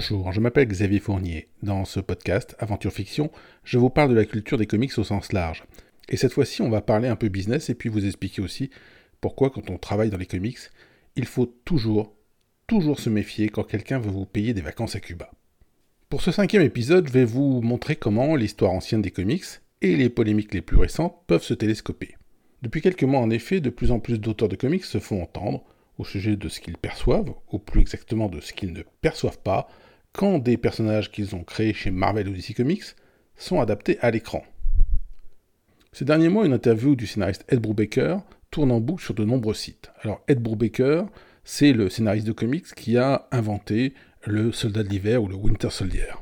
Bonjour, je m'appelle Xavier Fournier. Dans ce podcast, Aventure Fiction, je vous parle de la culture des comics au sens large. Et cette fois-ci, on va parler un peu business et puis vous expliquer aussi pourquoi quand on travaille dans les comics, il faut toujours, toujours se méfier quand quelqu'un veut vous payer des vacances à Cuba. Pour ce cinquième épisode, je vais vous montrer comment l'histoire ancienne des comics et les polémiques les plus récentes peuvent se télescoper. Depuis quelques mois, en effet, de plus en plus d'auteurs de comics se font entendre au sujet de ce qu'ils perçoivent, ou plus exactement de ce qu'ils ne perçoivent pas, quand des personnages qu'ils ont créés chez Marvel ou DC Comics sont adaptés à l'écran. Ces derniers mois, une interview du scénariste Ed Brubaker tourne en boucle sur de nombreux sites. Alors Ed Brubaker, c'est le scénariste de comics qui a inventé le Soldat de l'hiver ou le Winter Soldier.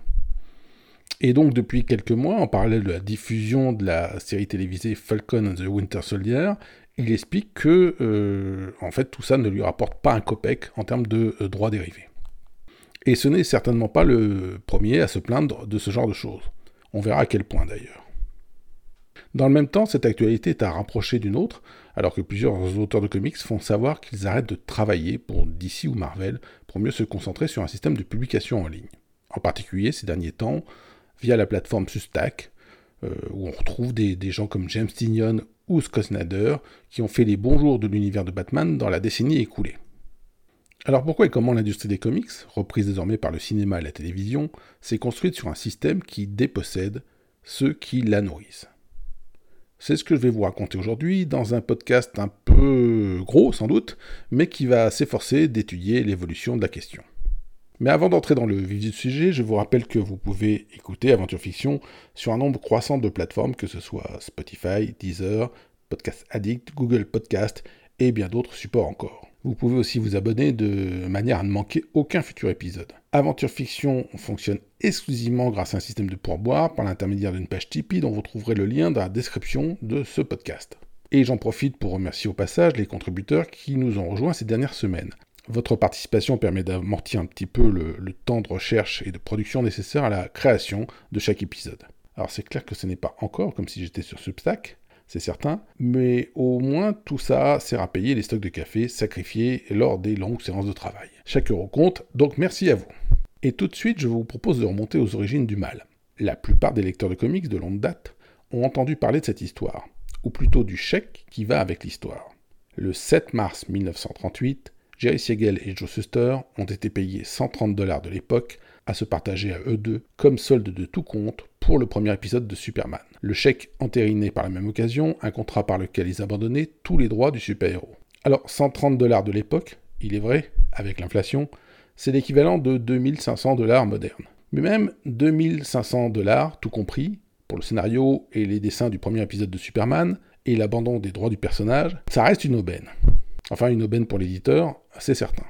Et donc depuis quelques mois, en parallèle de la diffusion de la série télévisée Falcon and the Winter Soldier, il explique que euh, en fait tout ça ne lui rapporte pas un copec en termes de euh, droits dérivés. Et ce n'est certainement pas le premier à se plaindre de ce genre de choses. On verra à quel point d'ailleurs. Dans le même temps, cette actualité est à rapprocher d'une autre, alors que plusieurs auteurs de comics font savoir qu'ils arrêtent de travailler pour DC ou Marvel pour mieux se concentrer sur un système de publication en ligne. En particulier ces derniers temps, via la plateforme Substack, euh, où on retrouve des, gens comme James Tynion ou Scott Snyder qui ont fait les bons jours de l'univers de Batman dans la décennie écoulée. Alors pourquoi et comment l'industrie des comics, reprise désormais par le cinéma et la télévision, s'est construite sur un système qui dépossède ceux qui la nourrissent? C'est ce que je vais vous raconter aujourd'hui dans un podcast un peu gros sans doute, mais qui va s'efforcer d'étudier l'évolution de la question. Mais avant d'entrer dans le vif du sujet, je vous rappelle que vous pouvez écouter Aventure Fiction sur un nombre croissant de plateformes, que ce soit Spotify, Deezer, Podcast Addict, Google Podcast et bien d'autres supports encore. Vous pouvez aussi vous abonner de manière à ne manquer aucun futur épisode. Aventure Fiction fonctionne exclusivement grâce à un système de pourboire par l'intermédiaire d'une page Tipeee dont vous trouverez le lien dans la description de ce podcast. Et j'en profite pour remercier au passage les contributeurs qui nous ont rejoints ces dernières semaines. Votre participation permet d'amortir un petit peu le, temps de recherche et de production nécessaire à la création de chaque épisode. Alors c'est clair que ce n'est pas encore comme si j'étais sur Substack, c'est certain, mais au moins tout ça sert à payer les stocks de café sacrifiés lors des longues séances de travail. Chaque euro compte, donc merci à vous. Et tout de suite, je vous propose de remonter aux origines du mal. La plupart des lecteurs de comics de longue date ont entendu parler de cette histoire, ou plutôt du chèque qui va avec l'histoire. Le 7 mars 1938, Jerry Siegel et Joe Suster ont été payés 130 dollars de l'époque à se partager à eux deux comme solde de tout compte pour le premier épisode de Superman. Le chèque entériné par la même occasion, un contrat par lequel ils abandonnaient tous les droits du super-héros. Alors 130 dollars de l'époque, il est vrai, avec l'inflation, c'est l'équivalent de 2500 dollars modernes. Mais même 2500 dollars, tout compris, pour le scénario et les dessins du premier épisode de Superman, et l'abandon des droits du personnage, ça reste une aubaine. Enfin, une aubaine pour l'éditeur, c'est certain.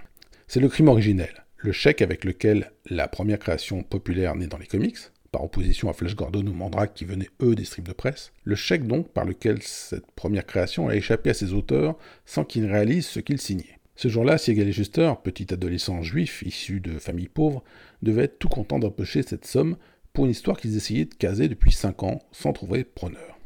C'est le crime originel, le chèque avec lequel la première création populaire née dans les comics, par opposition à Flash Gordon ou Mandrake qui venaient eux des strips de presse, le chèque donc par lequel cette première création a échappé à ses auteurs sans qu'ils réalisent ce qu'ils signaient. Ce jour-là, Siegel et petit adolescent juif issu de familles pauvres, devaient être tout contents d'empocher cette somme pour une histoire qu'ils essayaient de caser depuis 5 ans sans trouver preneur.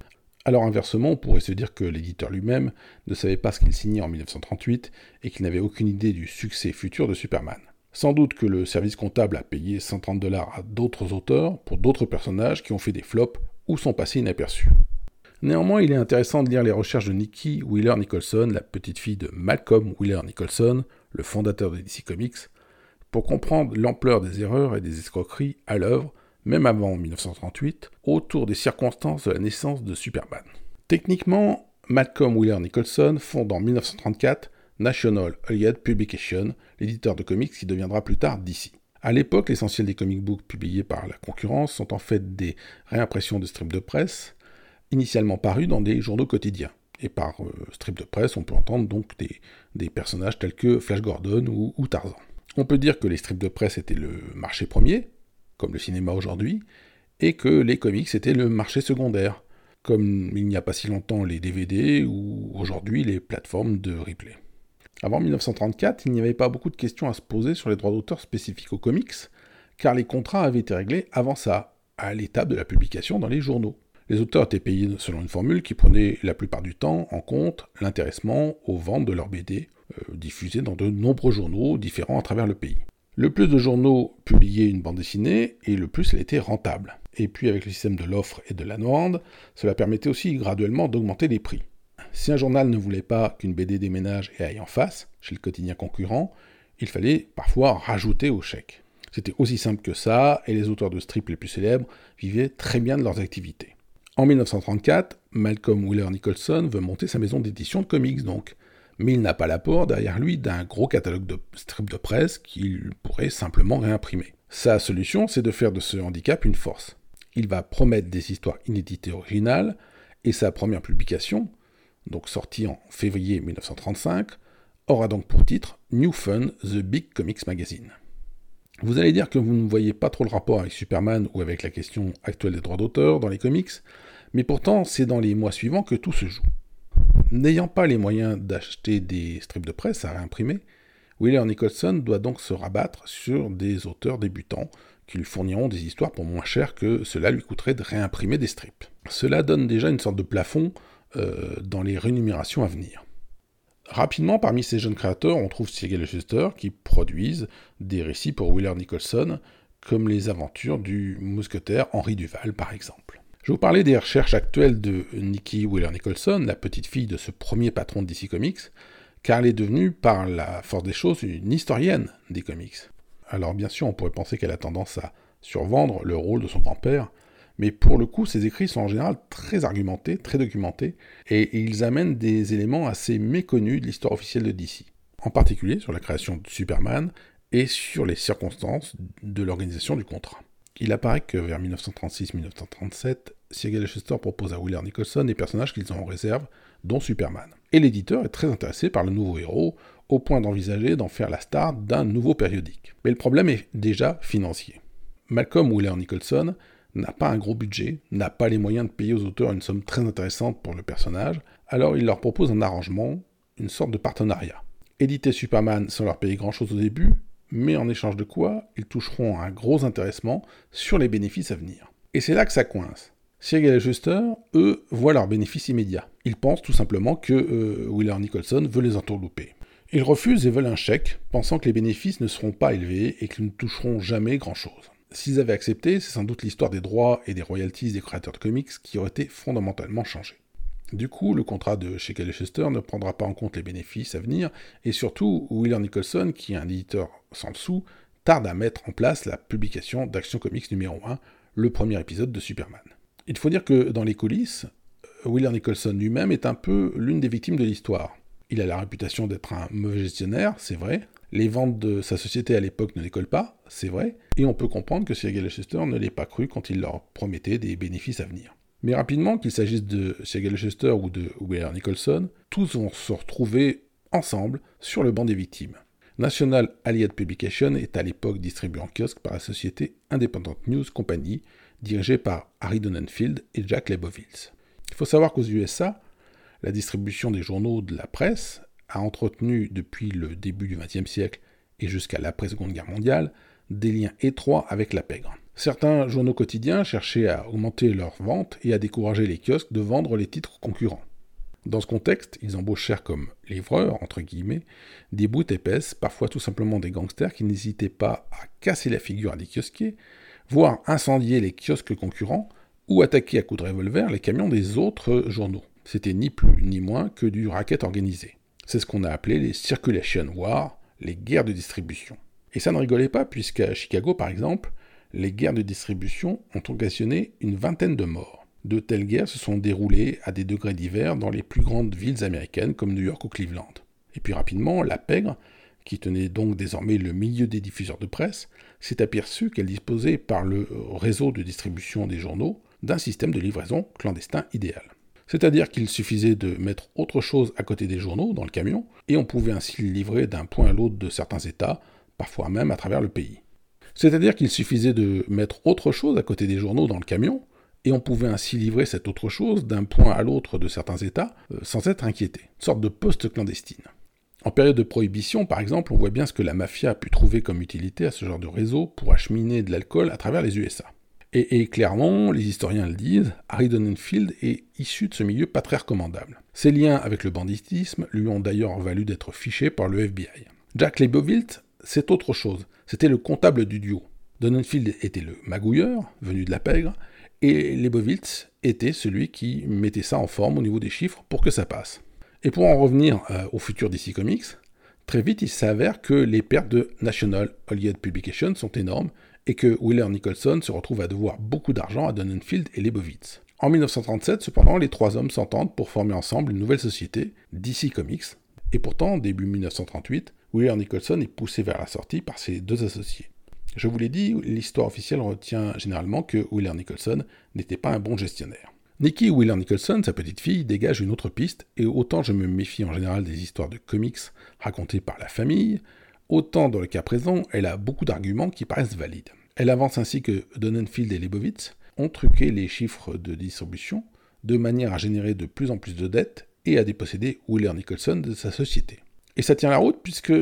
Alors inversement, on pourrait se dire que l'éditeur lui-même ne savait pas ce qu'il signait en 1938 et qu'il n'avait aucune idée du succès futur de Superman. Sans doute que le service comptable a payé 130 dollars à d'autres auteurs pour d'autres personnages qui ont fait des flops ou sont passés inaperçus. Néanmoins, il est intéressant de lire les recherches de Nikki Wheeler Nicholson, la petite fille de Malcolm Wheeler Nicholson, le fondateur de DC Comics, pour comprendre l'ampleur des erreurs et des escroqueries à l'œuvre même avant 1938, autour des circonstances de la naissance de Superman. Techniquement, Malcolm Wheeler Nicholson fonde en 1934 National Allied Publication, l'éditeur de comics qui deviendra plus tard DC. À l'époque, l'essentiel des comic books publiés par la concurrence sont en fait des réimpressions de strips de presse, initialement parus dans des journaux quotidiens. Et par euh, strip de presse, on peut entendre donc des, personnages tels que Flash Gordon ou, ou Tarzan. On peut dire que les strips de presse étaient le marché premier, comme le cinéma aujourd'hui, et que les comics étaient le marché secondaire, comme il n'y a pas si longtemps les DVD ou aujourd'hui les plateformes de replay. Avant 1934, il n'y avait pas beaucoup de questions à se poser sur les droits d'auteur spécifiques aux comics, car les contrats avaient été réglés avant ça, à l'étape de la publication dans les journaux. Les auteurs étaient payés selon une formule qui prenait la plupart du temps en compte l'intéressement aux ventes de leurs BD, euh, diffusées dans de nombreux journaux différents à travers le pays. Le plus de journaux publiaient une bande dessinée, et le plus elle était rentable. Et puis avec le système de l'offre et de la demande, cela permettait aussi graduellement d'augmenter les prix. Si un journal ne voulait pas qu'une BD déménage et aille en face, chez le quotidien concurrent, il fallait parfois rajouter au chèque. C'était aussi simple que ça, et les auteurs de strips les plus célèbres vivaient très bien de leurs activités. En 1934, Malcolm Wheeler Nicholson veut monter sa maison d'édition de comics donc, mais il n'a pas l'apport derrière lui d'un gros catalogue de strips de presse qu'il pourrait simplement réimprimer. Sa solution, c'est de faire de ce handicap une force. Il va promettre des histoires inédites et originales, et sa première publication, donc sortie en février 1935, aura donc pour titre New Fun, The Big Comics Magazine. Vous allez dire que vous ne voyez pas trop le rapport avec Superman ou avec la question actuelle des droits d'auteur dans les comics, mais pourtant c'est dans les mois suivants que tout se joue. N'ayant pas les moyens d'acheter des strips de presse à réimprimer, Wheeler Nicholson doit donc se rabattre sur des auteurs débutants qui lui fourniront des histoires pour moins cher que cela lui coûterait de réimprimer des strips. Cela donne déjà une sorte de plafond euh, dans les rémunérations à venir. Rapidement, parmi ces jeunes créateurs, on trouve Siegel et Schuster qui produisent des récits pour Wheeler Nicholson, comme les aventures du mousquetaire Henri Duval par exemple. Je vais vous parler des recherches actuelles de Nikki Wheeler Nicholson, la petite fille de ce premier patron de DC Comics, car elle est devenue, par la force des choses, une historienne des comics. Alors bien sûr, on pourrait penser qu'elle a tendance à survendre le rôle de son grand-père, mais pour le coup, ces écrits sont en général très argumentés, très documentés, et, ils amènent des éléments assez méconnus de l'histoire officielle de DC, en particulier sur la création de Superman et sur les circonstances de l'organisation du contrat. Il apparaît que vers 1936-1937, Siegel et Schuster proposent à Wheeler Nicholson des personnages qu'ils ont en réserve, dont Superman. Et l'éditeur est très intéressé par le nouveau héros, au point d'envisager d'en faire la star d'un nouveau périodique. Mais le problème est déjà financier. Malcolm Wheeler Nicholson n'a pas un gros budget, n'a pas les moyens de payer aux auteurs une somme très intéressante pour le personnage, alors il leur propose un arrangement, une sorte de partenariat. Éditer Superman sans leur payer grand-chose au début, mais en échange de quoi, ils toucheront un gros intéressement sur les bénéfices à venir. Et c'est là que ça coince. Siegel et Schuster, eux, voient leurs bénéfices immédiats. Ils pensent tout simplement que euh, Wheeler Nicholson veut les entourlouper. Ils refusent et veulent un chèque, pensant que les bénéfices ne seront pas élevés et qu'ils ne toucheront jamais grand-chose. S'ils avaient accepté, c'est sans doute l'histoire des droits et des royalties des créateurs de comics qui aurait été fondamentalement changée. Du coup, le contrat de chez et Schuster ne prendra pas en compte les bénéfices à venir, et surtout, Wheeler Nicholson, qui est un éditeur sans dessous, tarde à mettre en place la publication d'Action Comics numéro 1, le premier épisode de Superman. Il faut dire que dans les coulisses, Wheeler Nicholson lui-même est un peu l'une des victimes de l'histoire. Il a la réputation d'être un mauvais gestionnaire, c'est vrai, les ventes de sa société à l'époque ne décollent pas, c'est vrai, et on peut comprendre que Siegel et Schuster ne l'aient pas cru quand il leur promettait des bénéfices à venir. Mais rapidement, qu'il s'agisse de Siegel et Schuster ou de Wheeler Nicholson, tous vont se retrouver ensemble sur le banc des victimes. National Allied Publication est à l'époque distribué en kiosque par la société Independent News Company, dirigée par Harry Donenfield et Jack Lebovitz. Il faut savoir qu'aux USA, la distribution des journaux de la presse a entretenu depuis le début du XXe siècle et jusqu'à l'après-seconde guerre mondiale des liens étroits avec la pègre. Certains journaux quotidiens cherchaient à augmenter leurs ventes et à décourager les kiosques de vendre les titres concurrents. Dans ce contexte, ils embauchèrent comme livreurs, entre guillemets, des bouts épaisses, parfois tout simplement des gangsters qui n'hésitaient pas à casser la figure à des kiosquiers, voire incendier les kiosques concurrents, ou attaquer à coups de revolver les camions des autres journaux. C'était ni plus ni moins que du racket organisé. C'est ce qu'on a appelé les Circulation Wars, les guerres de distribution. Et ça ne rigolait pas, puisqu'à Chicago, par exemple, les guerres de distribution ont occasionné une vingtaine de morts. De telles guerres se sont déroulées à des degrés divers dans les plus grandes villes américaines comme New York ou Cleveland. Et puis rapidement, la pègre, qui tenait donc désormais le milieu des diffuseurs de presse, s'est aperçue qu'elle disposait par le réseau de distribution des journaux d'un système de livraison clandestin idéal. C'est-à-dire qu'il suffisait de mettre autre chose à côté des journaux dans le camion, et on pouvait ainsi livrer d'un point à l'autre de certains États, parfois même à travers le pays. C'est-à-dire qu'il suffisait de mettre autre chose à côté des journaux dans le camion, et on pouvait ainsi livrer cette autre chose d'un point à l'autre de certains États euh, sans être inquiété. Une sorte de poste clandestine. En période de prohibition, par exemple, on voit bien ce que la mafia a pu trouver comme utilité à ce genre de réseau pour acheminer de l'alcool à travers les USA. Et, clairement, les historiens le disent, Harry Donenfield est issu de ce milieu pas très recommandable. Ses liens avec le banditisme lui ont d'ailleurs valu d'être fiché par le FBI. Jack Leibovitz c'est autre chose. C'était le comptable du duo. Donenfield était le magouilleur, venu de la pègre, et Lebovitz était celui qui mettait ça en forme au niveau des chiffres pour que ça passe. Et pour en revenir euh, au futur DC Comics, très vite il s'avère que les pertes de National Hollywood Publications sont énormes et que Wheeler Nicholson se retrouve à devoir beaucoup d'argent à Donenfield et Lebovitz. En 1937, cependant, les trois hommes s'entendent pour former ensemble une nouvelle société, DC Comics, et pourtant, début 1938, Wheeler Nicholson est poussé vers la sortie par ses deux associés. Je vous l'ai dit, l'histoire officielle retient généralement que Wheeler Nicholson n'était pas un bon gestionnaire. Nikki Wheeler Nicholson, sa petite fille, dégage une autre piste, et autant je me méfie en général des histoires de comics racontées par la famille, autant dans le cas présent, elle a beaucoup d'arguments qui paraissent valides. Elle avance ainsi que Donenfield et Lebovitz ont truqué les chiffres de distribution de manière à générer de plus en plus de dettes et à déposséder Wheeler Nicholson de sa société. Et ça tient la route, puisque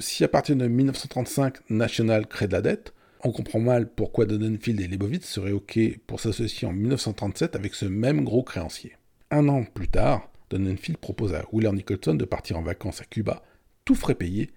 si à partir de 1935, National crée de la dette, on comprend mal pourquoi Donenfield et Lebovitz seraient OK pour s'associer en 1937 avec ce même gros créancier. Un an plus tard, Donenfield propose à Wheeler Nicholson de partir en vacances à Cuba, tout frais payé,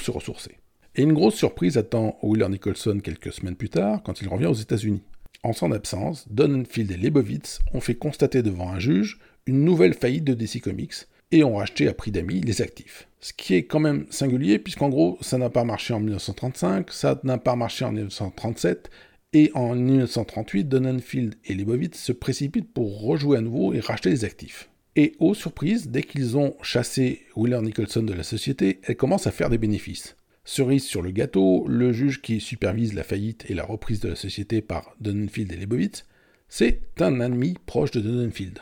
se ressourcer. Et une grosse surprise attend Wheeler Nicholson quelques semaines plus tard, quand il revient aux États-Unis. En son absence, Donenfield et Lebovitz ont fait constater devant un juge une nouvelle faillite de DC Comics, et ont racheté à prix d'amis les actifs. Ce qui est quand même singulier, puisqu'en gros, ça n'a pas marché en 1935, ça n'a pas marché en 1937, et en 1938, Donenfield et Leibovitz se précipitent pour rejouer à nouveau et racheter les actifs. Et aux surprises, dès qu'ils ont chassé Wheeler Nicholson de la société, elle commence à faire des bénéfices. Cerise sur le gâteau, le juge qui supervise la faillite et la reprise de la société par Donenfield et Leibovitz, c'est un ami proche de Donenfield.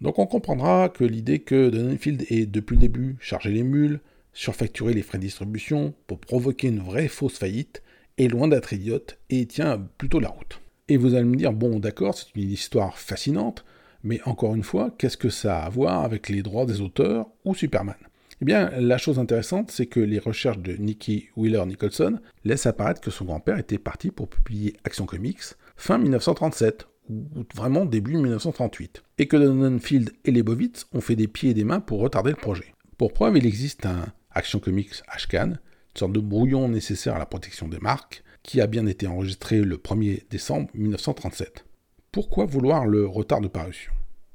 Donc on comprendra que l'idée que Donenfield ait depuis le début chargé les mules, surfacturé les frais de distribution pour provoquer une vraie fausse faillite est loin d'être idiote et tient plutôt la route. Et vous allez me dire, bon d'accord, c'est une histoire fascinante, mais encore une fois, qu'est-ce que ça a à voir avec les droits des auteurs ou Superman? Eh bien, la chose intéressante, c'est que les recherches de Nicky Wheeler Nicholson laissent apparaître que son grand-père était parti pour publier Action Comics fin 1937, ou vraiment début 1938, et que Donenfield et Lebovitz ont fait des pieds et des mains pour retarder le projet. Pour preuve, il existe un Action Comics HCAN, une sorte de brouillon nécessaire à la protection des marques, qui a bien été enregistré le 1er décembre 1937. Pourquoi vouloir le retard de parution?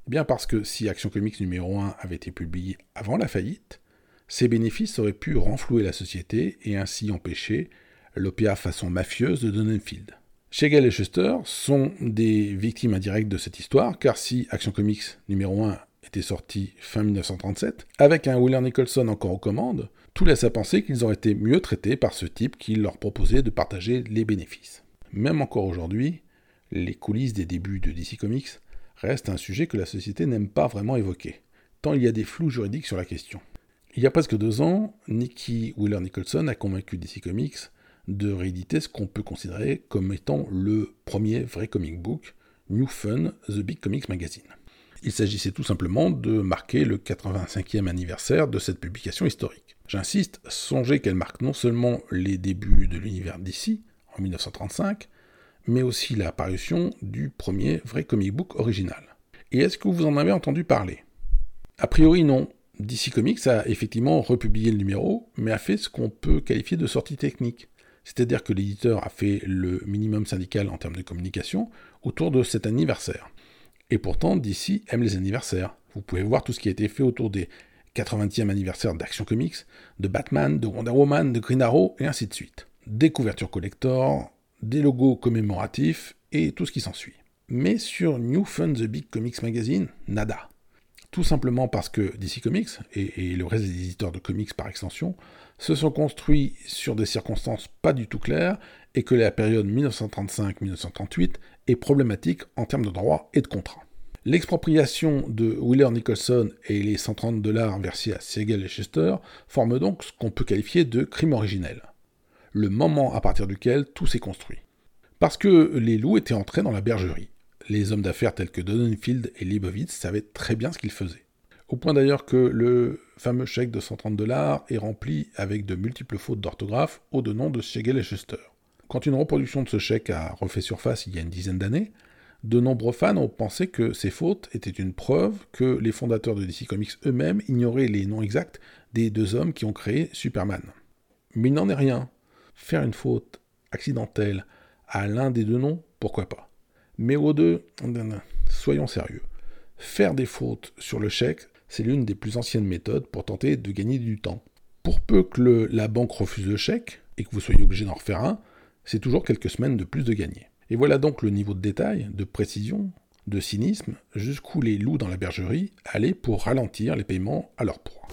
Eh Bien parce que si Action Comics numéro 1 avait été publié avant la faillite, ses bénéfices auraient pu renflouer la société et ainsi empêcher l'OPA façon mafieuse de Donenfield. Shegel et Schuster sont des victimes indirectes de cette histoire, car si Action Comics numéro 1 était sorti fin 1937, avec un Wheeler Nicholson encore aux commandes, tout laisse à penser qu'ils auraient été mieux traités par ce type qui leur proposait de partager les bénéfices. Même encore aujourd'hui, les coulisses des débuts de DC Comics restent un sujet que la société n'aime pas vraiment évoquer, tant il y a des flous juridiques sur la question. Il y a presque deux ans, Nicky Wheeler Nicholson a convaincu DC Comics de rééditer ce qu'on peut considérer comme étant le premier vrai comic book, New Fun, The Big Comics Magazine. Il s'agissait tout simplement de marquer le 85e anniversaire de cette publication historique. J'insiste, songez qu'elle marque non seulement les débuts de l'univers d'ici, en 1935, mais aussi l'apparition du premier vrai comic book original. Et est-ce que vous en avez entendu parler? A priori non. DC Comics a effectivement republié le numéro, mais a fait ce qu'on peut qualifier de sortie technique. C'est-à-dire que l'éditeur a fait le minimum syndical en termes de communication autour de cet anniversaire. Et pourtant, DC aime les anniversaires. Vous pouvez voir tout ce qui a été fait autour des 80e anniversaire d'Action Comics, de Batman, de Wonder Woman, de Green Arrow, et ainsi de suite. Des couvertures collector, des logos commémoratifs, et tout ce qui s'ensuit. Mais sur New Fun The Big Comics Magazine, nada. Tout simplement parce que DC Comics, et, le reste des éditeurs de comics par extension, se sont construits sur des circonstances pas du tout claires et que la période 1935-1938 est problématique en termes de droits et de contrats. L'expropriation de Wheeler Nicholson et les 130 dollars versés à Siegel et Chester forment donc ce qu'on peut qualifier de crime originel, le moment à partir duquel tout s'est construit. Parce que les loups étaient entrés dans la bergerie. Les hommes d'affaires tels que Donenfield et Leibovitz savaient très bien ce qu'ils faisaient. Au point d'ailleurs que le fameux chèque de 130 dollars est rempli avec de multiples fautes d'orthographe au de nom de Schegel et Schuster. Quand une reproduction de ce chèque a refait surface il y a une dizaine d'années, de nombreux fans ont pensé que ces fautes étaient une preuve que les fondateurs de DC Comics eux-mêmes ignoraient les noms exacts des deux hommes qui ont créé Superman. Mais il n'en est rien. Faire une faute accidentelle à l'un des deux noms, pourquoi pas. Mais aux deux, soyons sérieux. Faire des fautes sur le chèque, c'est l'une des plus anciennes méthodes pour tenter de gagner du temps. Pour peu que la banque refuse le chèque et que vous soyez obligé d'en refaire un, c'est toujours quelques semaines de plus de gagner. Et voilà donc le niveau de détail, de précision, de cynisme, jusqu'où les loups dans la bergerie allaient pour ralentir les paiements à leur proie.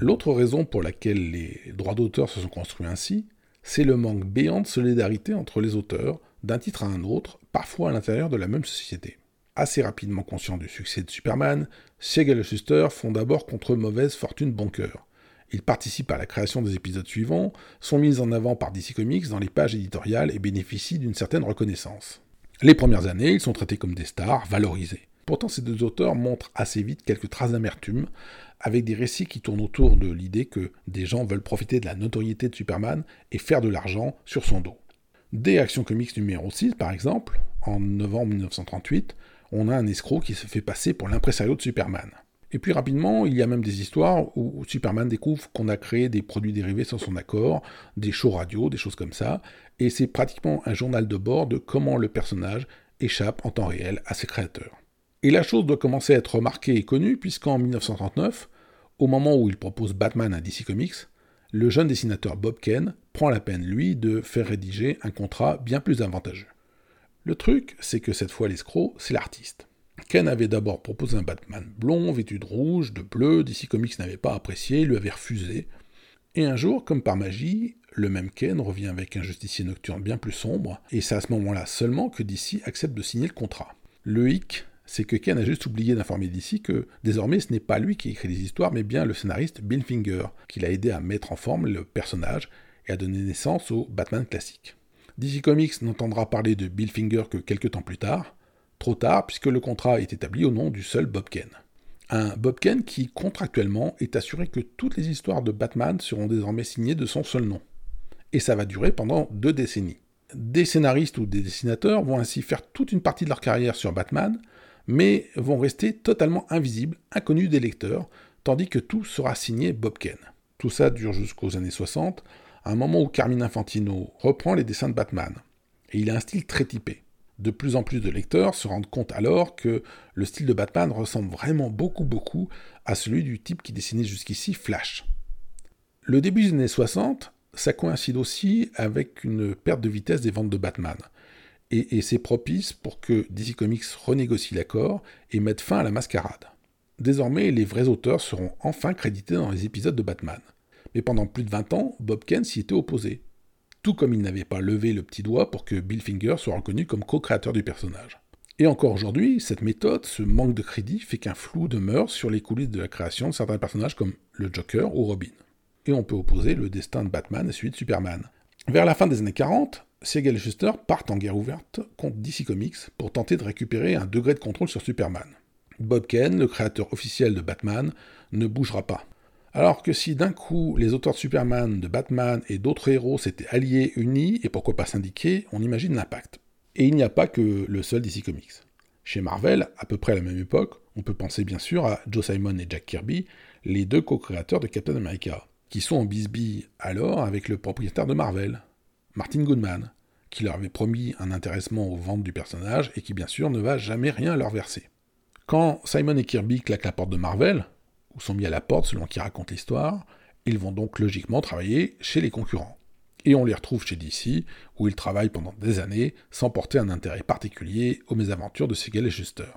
L'autre raison pour laquelle les droits d'auteur se sont construits ainsi, c'est le manque béant de solidarité entre les auteurs, d'un titre à un autre, parfois à l'intérieur de la même société. Assez rapidement conscients du succès de Superman, Siegel et Schuster font d'abord contre mauvaise fortune bon cœur. Ils participent à la création des épisodes suivants, sont mis en avant par DC Comics dans les pages éditoriales et bénéficient d'une certaine reconnaissance. Les premières années, ils sont traités comme des stars, valorisés. Pourtant, ces deux auteurs montrent assez vite quelques traces d'amertume, avec des récits qui tournent autour de l'idée que des gens veulent profiter de la notoriété de Superman et faire de l'argent sur son dos. Dès Action Comics numéro 6, par exemple, en novembre 1938, on a un escroc qui se fait passer pour l'impresario de Superman. Et puis rapidement, il y a même des histoires où Superman découvre qu'on a créé des produits dérivés sans son accord, des shows radio, des choses comme ça, et c'est pratiquement un journal de bord de comment le personnage échappe en temps réel à ses créateurs. Et la chose doit commencer à être remarquée et connue, puisqu'en 1939, au moment où il propose Batman à DC Comics, le jeune dessinateur Bob Kane prend la peine, lui, de faire rédiger un contrat bien plus avantageux. Le truc, c'est que cette fois l'escroc, c'est l'artiste. Ken avait d'abord proposé un Batman blond, vêtu de rouge, de bleu, DC Comics n'avait pas apprécié, lui avait refusé. Et un jour, comme par magie, le même Ken revient avec un justicier nocturne bien plus sombre, et c'est à ce moment-là seulement que DC accepte de signer le contrat. Le hic, c'est que Ken a juste oublié d'informer d'ici que désormais ce n'est pas lui qui écrit les histoires, mais bien le scénariste Bill Finger, qui l'a aidé à mettre en forme le personnage et à donner naissance au Batman classique. DC Comics n'entendra parler de Bill Finger que quelques temps plus tard, trop tard puisque le contrat est établi au nom du seul Bob Ken. Un Bob Ken qui contractuellement est assuré que toutes les histoires de Batman seront désormais signées de son seul nom. Et ça va durer pendant deux décennies. Des scénaristes ou des dessinateurs vont ainsi faire toute une partie de leur carrière sur Batman, mais vont rester totalement invisibles, inconnus des lecteurs, tandis que tout sera signé Bob Ken. Tout ça dure jusqu'aux années 60, à un moment où Carmine Infantino reprend les dessins de Batman. Et il a un style très typé. De plus en plus de lecteurs se rendent compte alors que le style de Batman ressemble vraiment beaucoup beaucoup à celui du type qui dessinait jusqu'ici Flash. Le début des années 60, ça coïncide aussi avec une perte de vitesse des ventes de Batman et, c'est propice pour que DC Comics renégocie l'accord et mette fin à la mascarade. Désormais, les vrais auteurs seront enfin crédités dans les épisodes de Batman. Mais pendant plus de 20 ans, Bob Kane s'y était opposé. Tout comme il n'avait pas levé le petit doigt pour que Bill Finger soit reconnu comme co-créateur du personnage. Et encore aujourd'hui, cette méthode, ce manque de crédit, fait qu'un flou demeure sur les coulisses de la création de certains personnages comme le Joker ou Robin. Et on peut opposer le destin de Batman à celui de Superman. Vers la fin des années 40, Siegel et Schuster partent en guerre ouverte contre DC Comics pour tenter de récupérer un degré de contrôle sur Superman. Bob Kane, le créateur officiel de Batman, ne bougera pas. Alors que si d'un coup les auteurs de Superman, de Batman et d'autres héros s'étaient alliés, unis et pourquoi pas syndiqués, on imagine l'impact. Et il n'y a pas que le seul DC Comics. Chez Marvel, à peu près à la même époque, on peut penser bien sûr à Joe Simon et Jack Kirby, les deux co-créateurs de Captain America, qui sont en bisbille alors avec le propriétaire de Marvel, Martin Goodman, qui leur avait promis un intéressement aux ventes du personnage et qui bien sûr ne va jamais rien leur verser. Quand Simon et Kirby claquent la porte de Marvel, ou sont mis à la porte selon qui raconte l'histoire, ils vont donc logiquement travailler chez les concurrents. Et on les retrouve chez DC, où ils travaillent pendant des années sans porter un intérêt particulier aux mésaventures de Siegel et Schuster.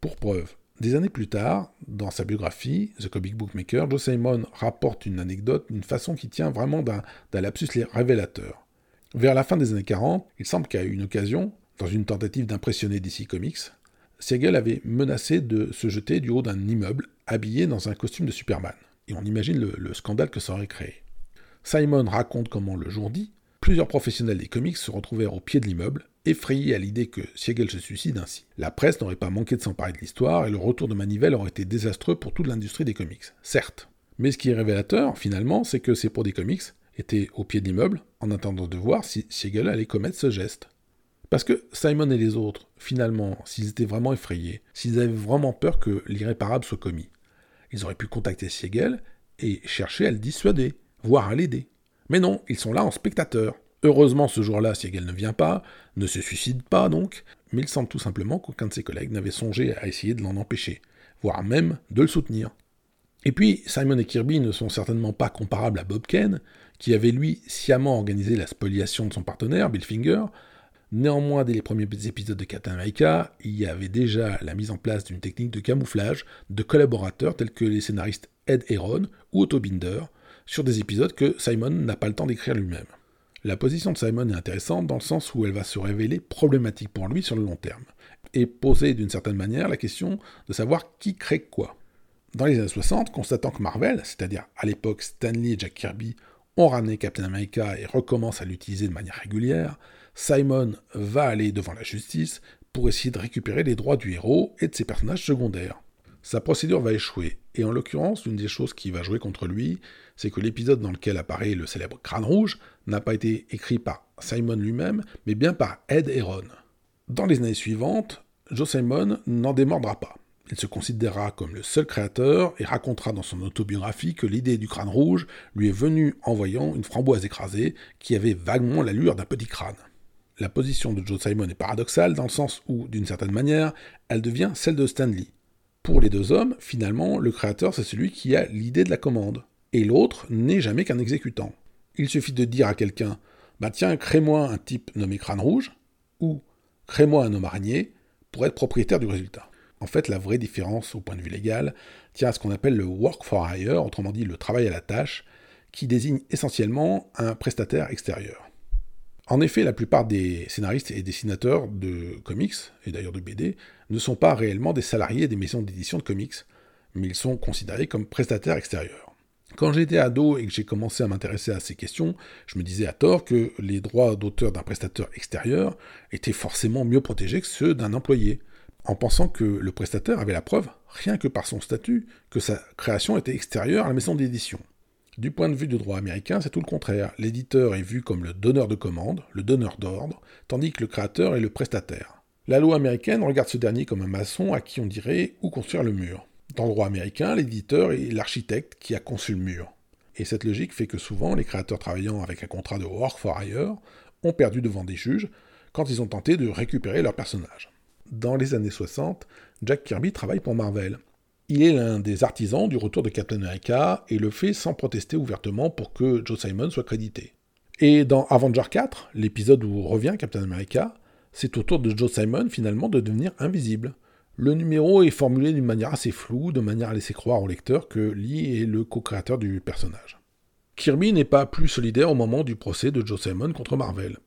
Pour preuve, des années plus tard, dans sa biographie, The Comic Book Maker, Joe Simon rapporte une anecdote d'une façon qui tient vraiment d'un lapsus révélateur. Vers la fin des années 40, il semble qu'à une occasion, dans une tentative d'impressionner DC Comics, Siegel avait menacé de se jeter du haut d'un immeuble habillé dans un costume de Superman. Et on imagine le, scandale que ça aurait créé. Simon raconte comment le jour dit, plusieurs professionnels des comics se retrouvèrent au pied de l'immeuble, effrayés à l'idée que Siegel se suicide ainsi. La presse n'aurait pas manqué de s'emparer de l'histoire et le retour de Manivelle aurait été désastreux pour toute l'industrie des comics, certes. Mais ce qui est révélateur, finalement, c'est que ces pour des comics, était au pied de l'immeuble, en attendant de voir si Siegel allait commettre ce geste. Parce que Simon et les autres, finalement, s'ils étaient vraiment effrayés, s'ils avaient vraiment peur que l'irréparable soit commis, ils auraient pu contacter Siegel et chercher à le dissuader, voire à l'aider. Mais non, ils sont là en spectateurs. Heureusement, ce jour-là, Siegel ne vient pas, ne se suicide pas donc, mais il semble tout simplement qu'aucun de ses collègues n'avait songé à essayer de l'en empêcher, voire même de le soutenir. Et puis, Simon et Kirby ne sont certainement pas comparables à Bob Kane, qui avait lui sciemment organisé la spoliation de son partenaire, Bill Finger, Néanmoins, dès les premiers épisodes de Captain America, il y avait déjà la mise en place d'une technique de camouflage de collaborateurs tels que les scénaristes Ed Heron ou Otto Binder sur des épisodes que Simon n'a pas le temps d'écrire lui-même. La position de Simon est intéressante dans le sens où elle va se révéler problématique pour lui sur le long terme, et poser d'une certaine manière la question de savoir qui crée quoi. Dans les années 60, constatant que Marvel, c'est-à-dire à, l'époque Stanley et Jack Kirby, ont ramené Captain America et recommencent à l'utiliser de manière régulière, Simon va aller devant la justice pour essayer de récupérer les droits du héros et de ses personnages secondaires. Sa procédure va échouer, et en l'occurrence, l'une des choses qui va jouer contre lui, c'est que l'épisode dans lequel apparaît le célèbre crâne rouge n'a pas été écrit par Simon lui-même, mais bien par Ed Heron. Dans les années suivantes, Joe Simon n'en démordra pas. Il se considérera comme le seul créateur et racontera dans son autobiographie que l'idée du crâne rouge lui est venue en voyant une framboise écrasée qui avait vaguement l'allure d'un petit crâne. La position de Joe Simon est paradoxale dans le sens où, d'une certaine manière, elle devient celle de Stanley. Pour les deux hommes, finalement, le créateur c'est celui qui a l'idée de la commande, et l'autre n'est jamais qu'un exécutant. Il suffit de dire à quelqu'un Bah tiens, crée-moi un type nommé crâne rouge, ou crée-moi un homme araignée, pour être propriétaire du résultat. En fait, la vraie différence au point de vue légal tient à ce qu'on appelle le work for hire, autrement dit le travail à la tâche, qui désigne essentiellement un prestataire extérieur. En effet, la plupart des scénaristes et dessinateurs de comics, et d'ailleurs de BD, ne sont pas réellement des salariés des maisons d'édition de comics, mais ils sont considérés comme prestataires extérieurs. Quand j'étais ado et que j'ai commencé à m'intéresser à ces questions, je me disais à tort que les droits d'auteur d'un prestataire extérieur étaient forcément mieux protégés que ceux d'un employé, en pensant que le prestataire avait la preuve, rien que par son statut, que sa création était extérieure à la maison d'édition. Du point de vue du droit américain, c'est tout le contraire. L'éditeur est vu comme le donneur de commande, le donneur d'ordre, tandis que le créateur est le prestataire. La loi américaine regarde ce dernier comme un maçon à qui on dirait où construire le mur. Dans le droit américain, l'éditeur est l'architecte qui a conçu le mur. Et cette logique fait que souvent, les créateurs travaillant avec un contrat de work for hire ont perdu devant des juges quand ils ont tenté de récupérer leur personnage. Dans les années 60, Jack Kirby travaille pour Marvel. Il est l'un des artisans du retour de Captain America et le fait sans protester ouvertement pour que Joe Simon soit crédité. Et dans Avenger 4, l'épisode où revient Captain America, c'est au tour de Joe Simon finalement de devenir invisible. Le numéro est formulé d'une manière assez floue, de manière à laisser croire au lecteur que Lee est le co-créateur du personnage. Kirby n'est pas plus solidaire au moment du procès de Joe Simon contre Marvel.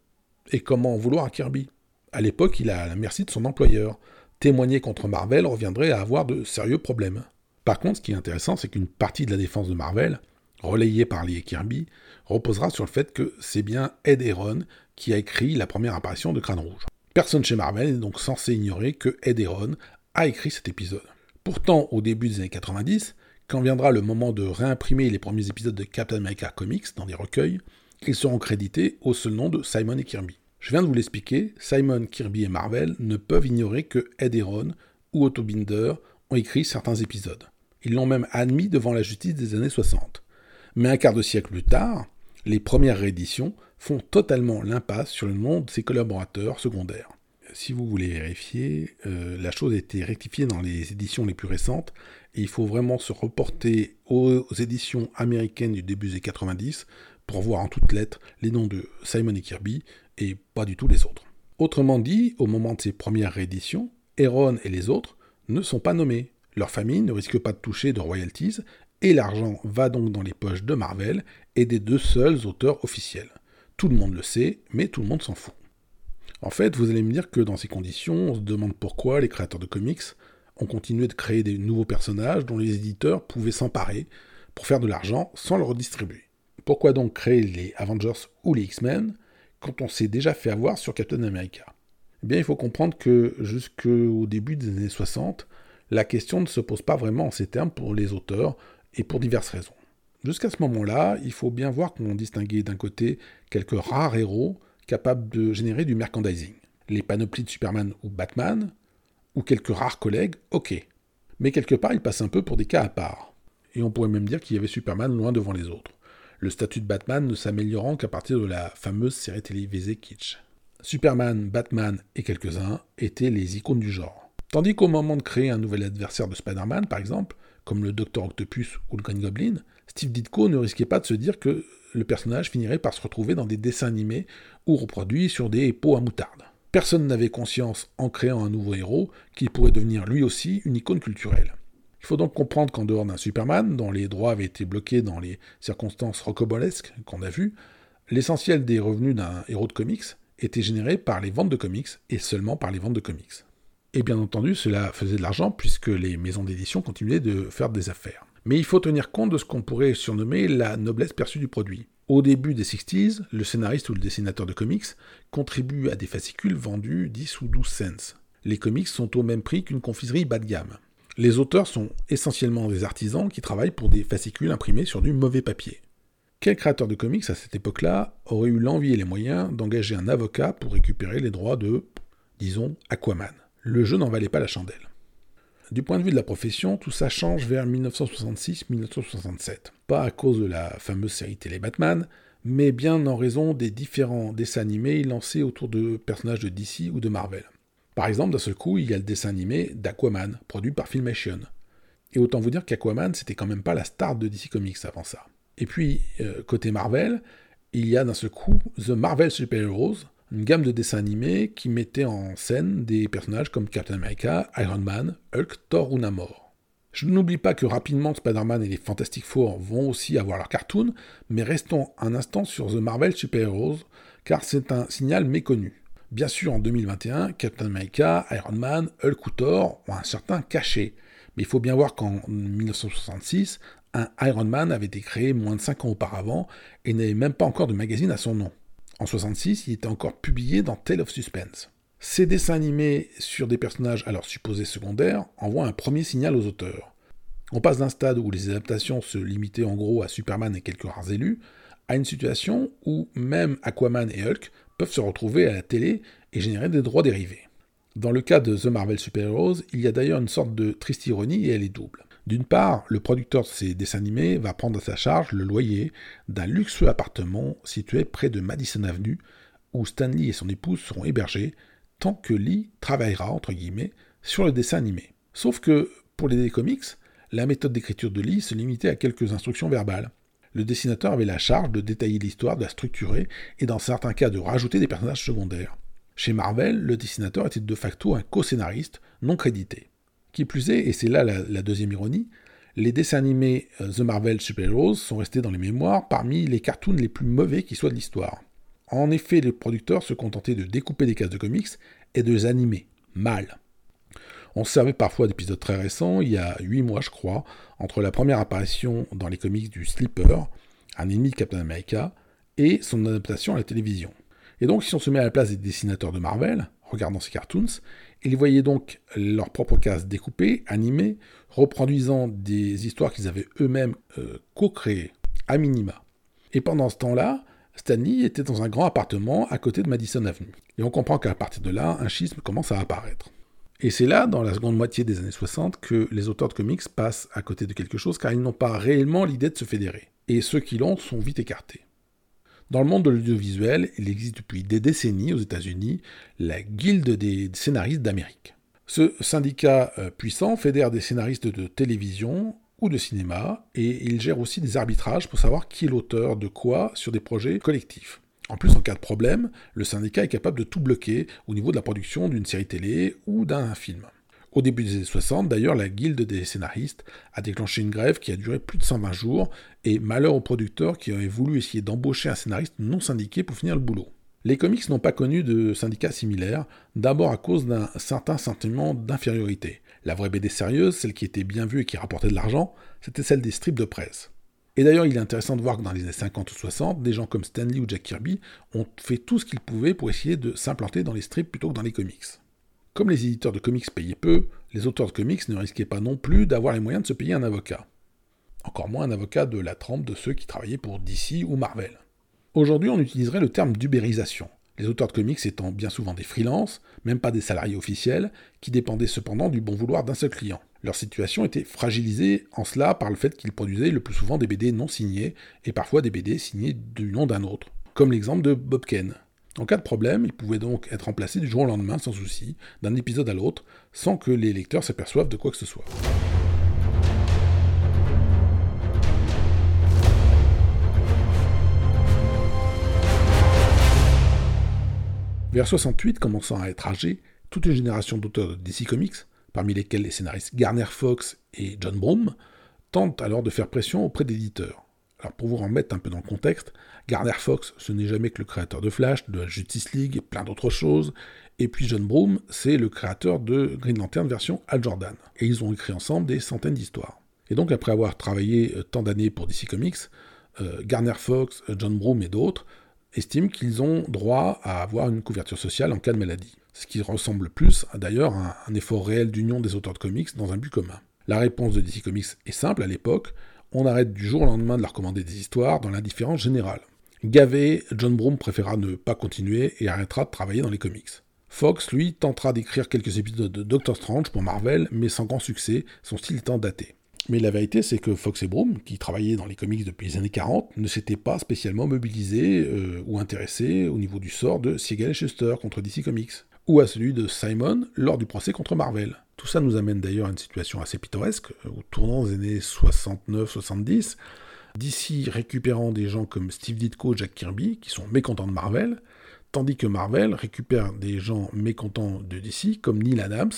Et comment en vouloir à Kirby? À l'époque, il est à la merci de son employeur, témoigner contre Marvel reviendrait à avoir de sérieux problèmes. Par contre, ce qui est intéressant, c'est qu'une partie de la défense de Marvel, relayée par Lee et Kirby, reposera sur le fait que c'est bien Ed Heron qui a écrit la première apparition de Crâne Rouge. Personne chez Marvel n'est donc censé ignorer que Ed Heron a écrit cet épisode. Pourtant, au début des années 90, quand viendra le moment de réimprimer les premiers épisodes de Captain America Comics dans des recueils, ils seront crédités au seul nom de Simon et Kirby. Je viens de vous l'expliquer, Simon, Kirby et Marvel ne peuvent ignorer que Ed ou Otto Binder ont écrit certains épisodes. Ils l'ont même admis devant la justice des années 60. Mais un quart de siècle plus tard, les premières rééditions font totalement l'impasse sur le nom de ses collaborateurs secondaires. Si vous voulez vérifier, euh, la chose a été rectifiée dans les éditions les plus récentes, et il faut vraiment se reporter aux, aux éditions américaines du début des 90 pour voir en toutes lettres les noms de Simon et Kirby, et pas du tout les autres. Autrement dit, au moment de ces premières rééditions, Heron et les autres ne sont pas nommés. Leur famille ne risque pas de toucher de royalties, et l'argent va donc dans les poches de Marvel et des deux seuls auteurs officiels. Tout le monde le sait, mais tout le monde s'en fout. En fait, vous allez me dire que dans ces conditions, on se demande pourquoi les créateurs de comics ont continué de créer des nouveaux personnages dont les éditeurs pouvaient s'emparer pour faire de l'argent sans le redistribuer. Pourquoi donc créer les Avengers ou les X-Men quand on s'est déjà fait avoir sur Captain America Eh bien, il faut comprendre que jusqu'au début des années 60, la question ne se pose pas vraiment en ces termes pour les auteurs, et pour diverses raisons. Jusqu'à ce moment-là, il faut bien voir qu'on distinguait d'un côté quelques rares héros capables de générer du merchandising. les panoplies de Superman ou Batman, ou quelques rares collègues, ok. Mais quelque part, il passe un peu pour des cas à part. Et on pourrait même dire qu'il y avait Superman loin devant les autres. Le statut de Batman ne s'améliorant qu'à partir de la fameuse série télévisée Kitsch. Superman, Batman et quelques-uns étaient les icônes du genre. Tandis qu'au moment de créer un nouvel adversaire de Spider-Man, par exemple, comme le Docteur Octopus ou le Green Goblin, Steve Ditko ne risquait pas de se dire que le personnage finirait par se retrouver dans des dessins animés ou reproduits sur des pots à moutarde. Personne n'avait conscience, en créant un nouveau héros, qu'il pourrait devenir lui aussi une icône culturelle. Il faut donc comprendre qu'en dehors d'un Superman, dont les droits avaient été bloqués dans les circonstances rocobolesques qu'on a vues, l'essentiel des revenus d'un héros de comics était généré par les ventes de comics et seulement par les ventes de comics. Et bien entendu, cela faisait de l'argent puisque les maisons d'édition continuaient de faire des affaires. Mais il faut tenir compte de ce qu'on pourrait surnommer la noblesse perçue du produit. Au début des 60s, le scénariste ou le dessinateur de comics contribue à des fascicules vendus 10 ou 12 cents. Les comics sont au même prix qu'une confiserie bas de gamme. Les auteurs sont essentiellement des artisans qui travaillent pour des fascicules imprimés sur du mauvais papier. Quel créateur de comics à cette époque-là aurait eu l'envie et les moyens d'engager un avocat pour récupérer les droits de, disons, Aquaman? Le jeu n'en valait pas la chandelle. Du point de vue de la profession, tout ça change vers 1966-1967. Pas à cause de la fameuse série télé Batman, mais bien en raison des différents dessins animés lancés autour de personnages de DC ou de Marvel. Par exemple, d'un seul coup, il y a le dessin animé d'Aquaman, produit par Filmation. Et autant vous dire qu'Aquaman, c'était quand même pas la star de DC Comics avant ça. Et puis, euh, côté Marvel, il y a d'un seul coup The Marvel Super Heroes, une gamme de dessins animés qui mettait en scène des personnages comme Captain America, Iron Man, Hulk, Thor ou Namor. Je n'oublie pas que rapidement Spider-Man et les Fantastic Four vont aussi avoir leur cartoon, mais restons un instant sur The Marvel Super Heroes, car c'est un signal méconnu. Bien sûr, en 2021, Captain America, Iron Man, Hulk ou Thor ont un certain cachet, mais il faut bien voir qu'en 1966, un Iron Man avait été créé moins de 5 ans auparavant et n'avait même pas encore de magazine à son nom. En 66, il était encore publié dans Tale of Suspense. Ces dessins animés sur des personnages alors supposés secondaires envoient un premier signal aux auteurs. On passe d'un stade où les adaptations se limitaient en gros à Superman et quelques rares élus, à une situation où même Aquaman et Hulk peuvent se retrouver à la télé et générer des droits dérivés. Dans le cas de The Marvel Super Heroes, il y a d'ailleurs une sorte de triste ironie et elle est double. D'une part, le producteur de ces dessins animés va prendre à sa charge le loyer d'un luxueux appartement situé près de Madison Avenue, où Stanley et son épouse seront hébergés tant que Lee travaillera, entre guillemets, sur le dessin animé. Sauf que, pour les comics, la méthode d'écriture de Lee se limitait à quelques instructions verbales. Le dessinateur avait la charge de détailler l'histoire, de la structurer et dans certains cas de rajouter des personnages secondaires. Chez Marvel, le dessinateur était de facto un co-scénariste non crédité. Qui plus est, et c'est là la, deuxième ironie, les dessins animés euh, The Marvel Super Heroes sont restés dans les mémoires parmi les cartoons les plus mauvais qui soient de l'histoire. En effet, les producteurs se contentaient de découper des cases de comics et de les animer, mal. On se servait parfois d'épisodes très récents, il y a 8 mois je crois, entre la première apparition dans les comics du Sleeper, un ennemi de Captain America, et son adaptation à la télévision. Et donc si on se met à la place des dessinateurs de Marvel, regardant ces cartoons, ils voyaient donc leur propre case découpée, animée, reproduisant des histoires qu'ils avaient eux-mêmes euh, co-créées, à minima. Et pendant ce temps-là, Stanley était dans un grand appartement à côté de Madison Avenue. Et on comprend qu'à partir de là, un schisme commence à apparaître. Et c'est là, dans la seconde moitié des années 60, que les auteurs de comics passent à côté de quelque chose car ils n'ont pas réellement l'idée de se fédérer. Et ceux qui l'ont sont vite écartés. Dans le monde de l'audiovisuel, il existe depuis des décennies aux États-Unis la Guilde des scénaristes d'Amérique. Ce syndicat euh, puissant fédère des scénaristes de télévision ou de cinéma et il gère aussi des arbitrages pour savoir qui est l'auteur de quoi sur des projets collectifs. En plus, en cas de problème, le syndicat est capable de tout bloquer au niveau de la production d'une série télé ou d'un film. Au début des années 60, d'ailleurs, la guilde des scénaristes a déclenché une grève qui a duré plus de 120 jours, et malheur aux producteurs qui avaient voulu essayer d'embaucher un scénariste non syndiqué pour finir le boulot. Les comics n'ont pas connu de syndicats similaires, d'abord à cause d'un certain sentiment d'infériorité. La vraie BD sérieuse, celle qui était bien vue et qui rapportait de l'argent, c'était celle des strips de presse. Et d'ailleurs, il est intéressant de voir que dans les années 50 ou 60, des gens comme Stanley ou Jack Kirby ont fait tout ce qu'ils pouvaient pour essayer de s'implanter dans les strips plutôt que dans les comics. Comme les éditeurs de comics payaient peu, les auteurs de comics ne risquaient pas non plus d'avoir les moyens de se payer un avocat. Encore moins un avocat de la trempe de ceux qui travaillaient pour DC ou Marvel. Aujourd'hui, on utiliserait le terme d'ubérisation. Les auteurs de comics étant bien souvent des freelances, même pas des salariés officiels, qui dépendaient cependant du bon vouloir d'un seul client. Leur situation était fragilisée en cela par le fait qu'ils produisaient le plus souvent des BD non signés, et parfois des BD signés du nom d'un autre, comme l'exemple de Bob Ken. En cas de problème, ils pouvaient donc être remplacés du jour au lendemain sans souci, d'un épisode à l'autre, sans que les lecteurs s'aperçoivent de quoi que ce soit. Vers 68, commençant à être âgé, toute une génération d'auteurs de DC Comics, parmi lesquels les scénaristes Garner Fox et John Broome, tentent alors de faire pression auprès d'éditeurs. Alors pour vous remettre un peu dans le contexte, Garner Fox, ce n'est jamais que le créateur de Flash, de la Justice League et plein d'autres choses, et puis John Broome, c'est le créateur de Green Lantern version Al Jordan. Et ils ont écrit ensemble des centaines d'histoires. Et donc après avoir travaillé euh, tant d'années pour DC Comics, euh, Garner Fox, John Broome et d'autres estiment qu'ils ont droit à avoir une couverture sociale en cas de maladie. Ce qui ressemble plus, d'ailleurs, à un effort réel d'union des auteurs de comics dans un but commun. La réponse de DC Comics est simple à l'époque, on arrête du jour au lendemain de leur commander des histoires dans l'indifférence générale. Gavé, John Broome préférera ne pas continuer et arrêtera de travailler dans les comics. Fox, lui, tentera d'écrire quelques épisodes de Doctor Strange pour Marvel, mais sans grand succès, son style étant daté. Mais la vérité, c'est que Fox et Broom, qui travaillaient dans les comics depuis les années 40, ne s'étaient pas spécialement mobilisés euh, ou intéressés au niveau du sort de Siegel et Schuster contre DC Comics, ou à celui de Simon lors du procès contre Marvel. Tout ça nous amène d'ailleurs à une situation assez pittoresque, au tournant des années 69-70, DC récupérant des gens comme Steve Ditko, Jack Kirby, qui sont mécontents de Marvel, tandis que Marvel récupère des gens mécontents de DC, comme Neil Adams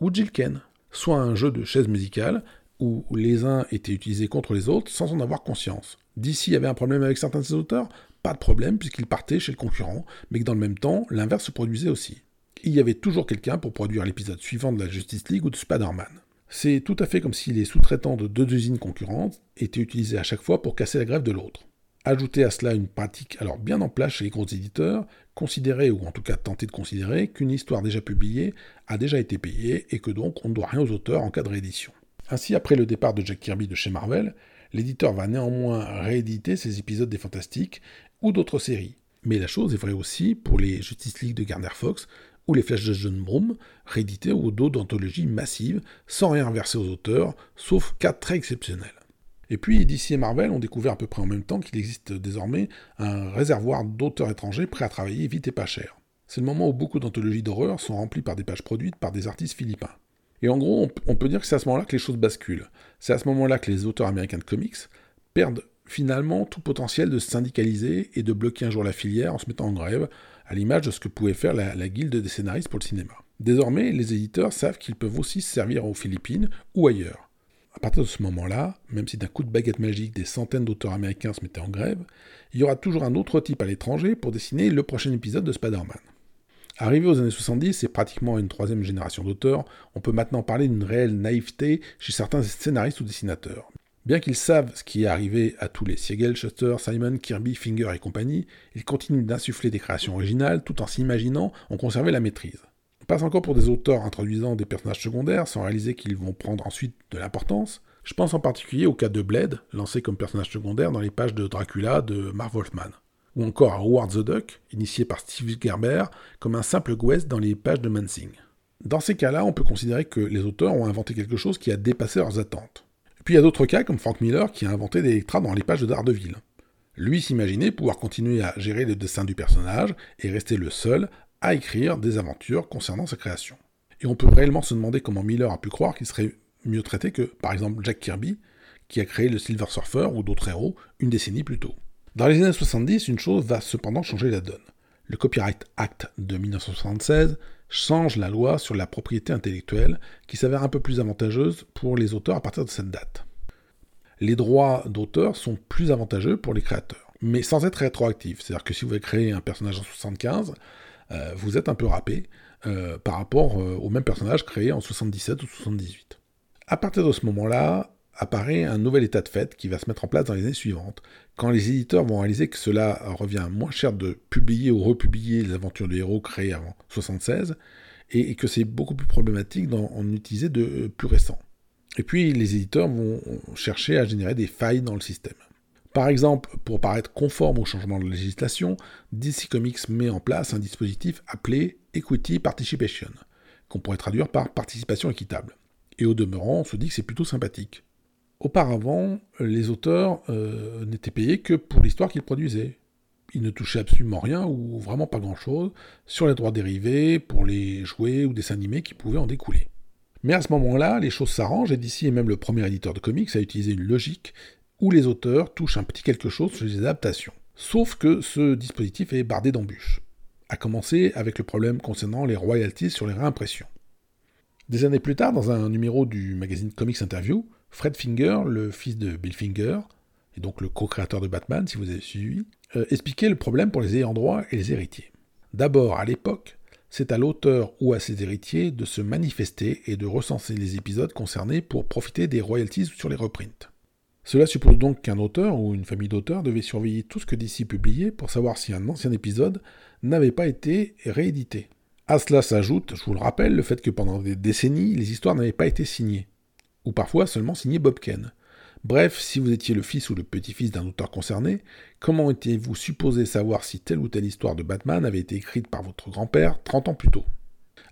ou Jill Ken. Soit un jeu de chaises musicales, où les uns étaient utilisés contre les autres sans en avoir conscience. D'ici avait un problème avec certains de ses auteurs? Pas de problème, puisqu'ils partaient chez le concurrent, mais que dans le même temps, l'inverse se produisait aussi. Il y avait toujours quelqu'un pour produire l'épisode suivant de la Justice League ou de Spider-Man. C'est tout à fait comme si les sous-traitants de deux usines concurrentes étaient utilisés à chaque fois pour casser la grève de l'autre. Ajoutez à cela une pratique alors bien en place chez les gros éditeurs, considérer, ou en tout cas tenter de considérer, qu'une histoire déjà publiée a déjà été payée et que donc on ne doit rien aux auteurs en cas de réédition. Ainsi, après le départ de Jack Kirby de chez Marvel, l'éditeur va néanmoins rééditer ses épisodes des Fantastiques ou d'autres séries. Mais la chose est vraie aussi pour les Justice League de Garner Fox les Flash de John Broom, réédités au dos d'anthologies massives, sans rien verser aux auteurs, sauf cas très exceptionnels. Et puis DC et Marvel ont découvert à peu près en même temps qu'il existe désormais un réservoir d'auteurs étrangers prêts à travailler vite et pas cher. C'est le moment où beaucoup d'anthologies d'horreur sont remplies par des pages produites par des artistes philippins. Et en gros, on, peut dire que c'est à ce moment-là que les choses basculent. C'est à ce moment-là que les auteurs américains de comics perdent finalement tout potentiel de se syndicaliser et de bloquer un jour la filière en se mettant en grève, à l'image de ce que pouvait faire la, guilde des scénaristes pour le cinéma. Désormais, les éditeurs savent qu'ils peuvent aussi se servir aux Philippines ou ailleurs. À partir de ce moment-là, même si d'un coup de baguette magique des centaines d'auteurs américains se mettaient en grève, il y aura toujours un autre type à l'étranger pour dessiner le prochain épisode de Spider-Man. Arrivé aux années 70 et pratiquement une troisième génération d'auteurs, on peut maintenant parler d'une réelle naïveté chez certains scénaristes ou dessinateurs. Bien qu'ils savent ce qui est arrivé à tous les Siegel, Shuster, Simon, Kirby, Finger et compagnie, ils continuent d'insuffler des créations originales tout en s'imaginant en conserver la maîtrise. On passe encore pour des auteurs introduisant des personnages secondaires sans réaliser qu'ils vont prendre ensuite de l'importance. Je pense en particulier au cas de Blade, lancé comme personnage secondaire dans les pages de Dracula de Marv Wolfman ou encore à Howard the Duck, initié par Steve Gerber, comme un simple guest dans les pages de Mansing. Dans ces cas-là, on peut considérer que les auteurs ont inventé quelque chose qui a dépassé leurs attentes. Puis il y a d'autres cas, comme Frank Miller, qui a inventé des Electra dans les pages de Daredevil. Lui s'imaginait pouvoir continuer à gérer le dessin du personnage et rester le seul à écrire des aventures concernant sa création. Et on peut réellement se demander comment Miller a pu croire qu'il serait mieux traité que, par exemple, Jack Kirby, qui a créé le Silver Surfer ou d'autres héros une décennie plus tôt. Dans les années 70, une chose va cependant changer la donne. Le Copyright Act de 1976 change la loi sur la propriété intellectuelle qui s'avère un peu plus avantageuse pour les auteurs à partir de cette date. Les droits d'auteur sont plus avantageux pour les créateurs, mais sans être rétroactifs. C'est-à-dire que si vous avez créé un personnage en 75, euh, vous êtes un peu râpé euh, par rapport euh, au même personnage créé en 77 ou 78. À partir de ce moment-là, apparaît un nouvel état de fait qui va se mettre en place dans les années suivantes, quand les éditeurs vont réaliser que cela revient moins cher de publier ou republier les aventures de héros créées avant 76, et, que c'est beaucoup plus problématique d'en utiliser de euh, plus récents. Et puis les éditeurs vont chercher à générer des failles dans le système. Par exemple, pour paraître conforme au changement de législation, DC Comics met en place un dispositif appelé Equity Participation, qu'on pourrait traduire par participation équitable. Et au demeurant, on se dit que c'est plutôt sympathique. Auparavant, les auteurs euh, n'étaient payés que pour l'histoire qu'ils produisaient. Ils ne touchaient absolument rien ou vraiment pas grand-chose sur les droits dérivés, pour les jouets ou dessins animés qui pouvaient en découler. Mais à ce moment-là, les choses s'arrangent et DC est même le premier éditeur de comics à utiliser une logique où les auteurs touchent un petit quelque chose sur les adaptations. Sauf que ce dispositif est bardé d'embûches. À commencer avec le problème concernant les royalties sur les réimpressions. Des années plus tard, dans un numéro du magazine Comics Interview, Fred Finger, le fils de Bill Finger, et donc le co-créateur de Batman, si vous avez suivi, euh, expliquait le problème pour les ayants droit et les héritiers. D'abord, à l'époque, c'est à l'auteur ou à ses héritiers de se manifester et de recenser les épisodes concernés pour profiter des royalties sur les reprints. Cela suppose donc qu'un auteur ou une famille d'auteurs devait surveiller tout ce que DC publiait pour savoir si un ancien épisode n'avait pas été réédité. À cela s'ajoute, je vous le rappelle, le fait que pendant des décennies, les histoires n'avaient pas été signées, ou parfois seulement signées Bob Ken. Bref, si vous étiez le fils ou le petit-fils d'un auteur concerné, comment étiez-vous supposé savoir si telle ou telle histoire de Batman avait été écrite par votre grand-père 30 ans plus tôt?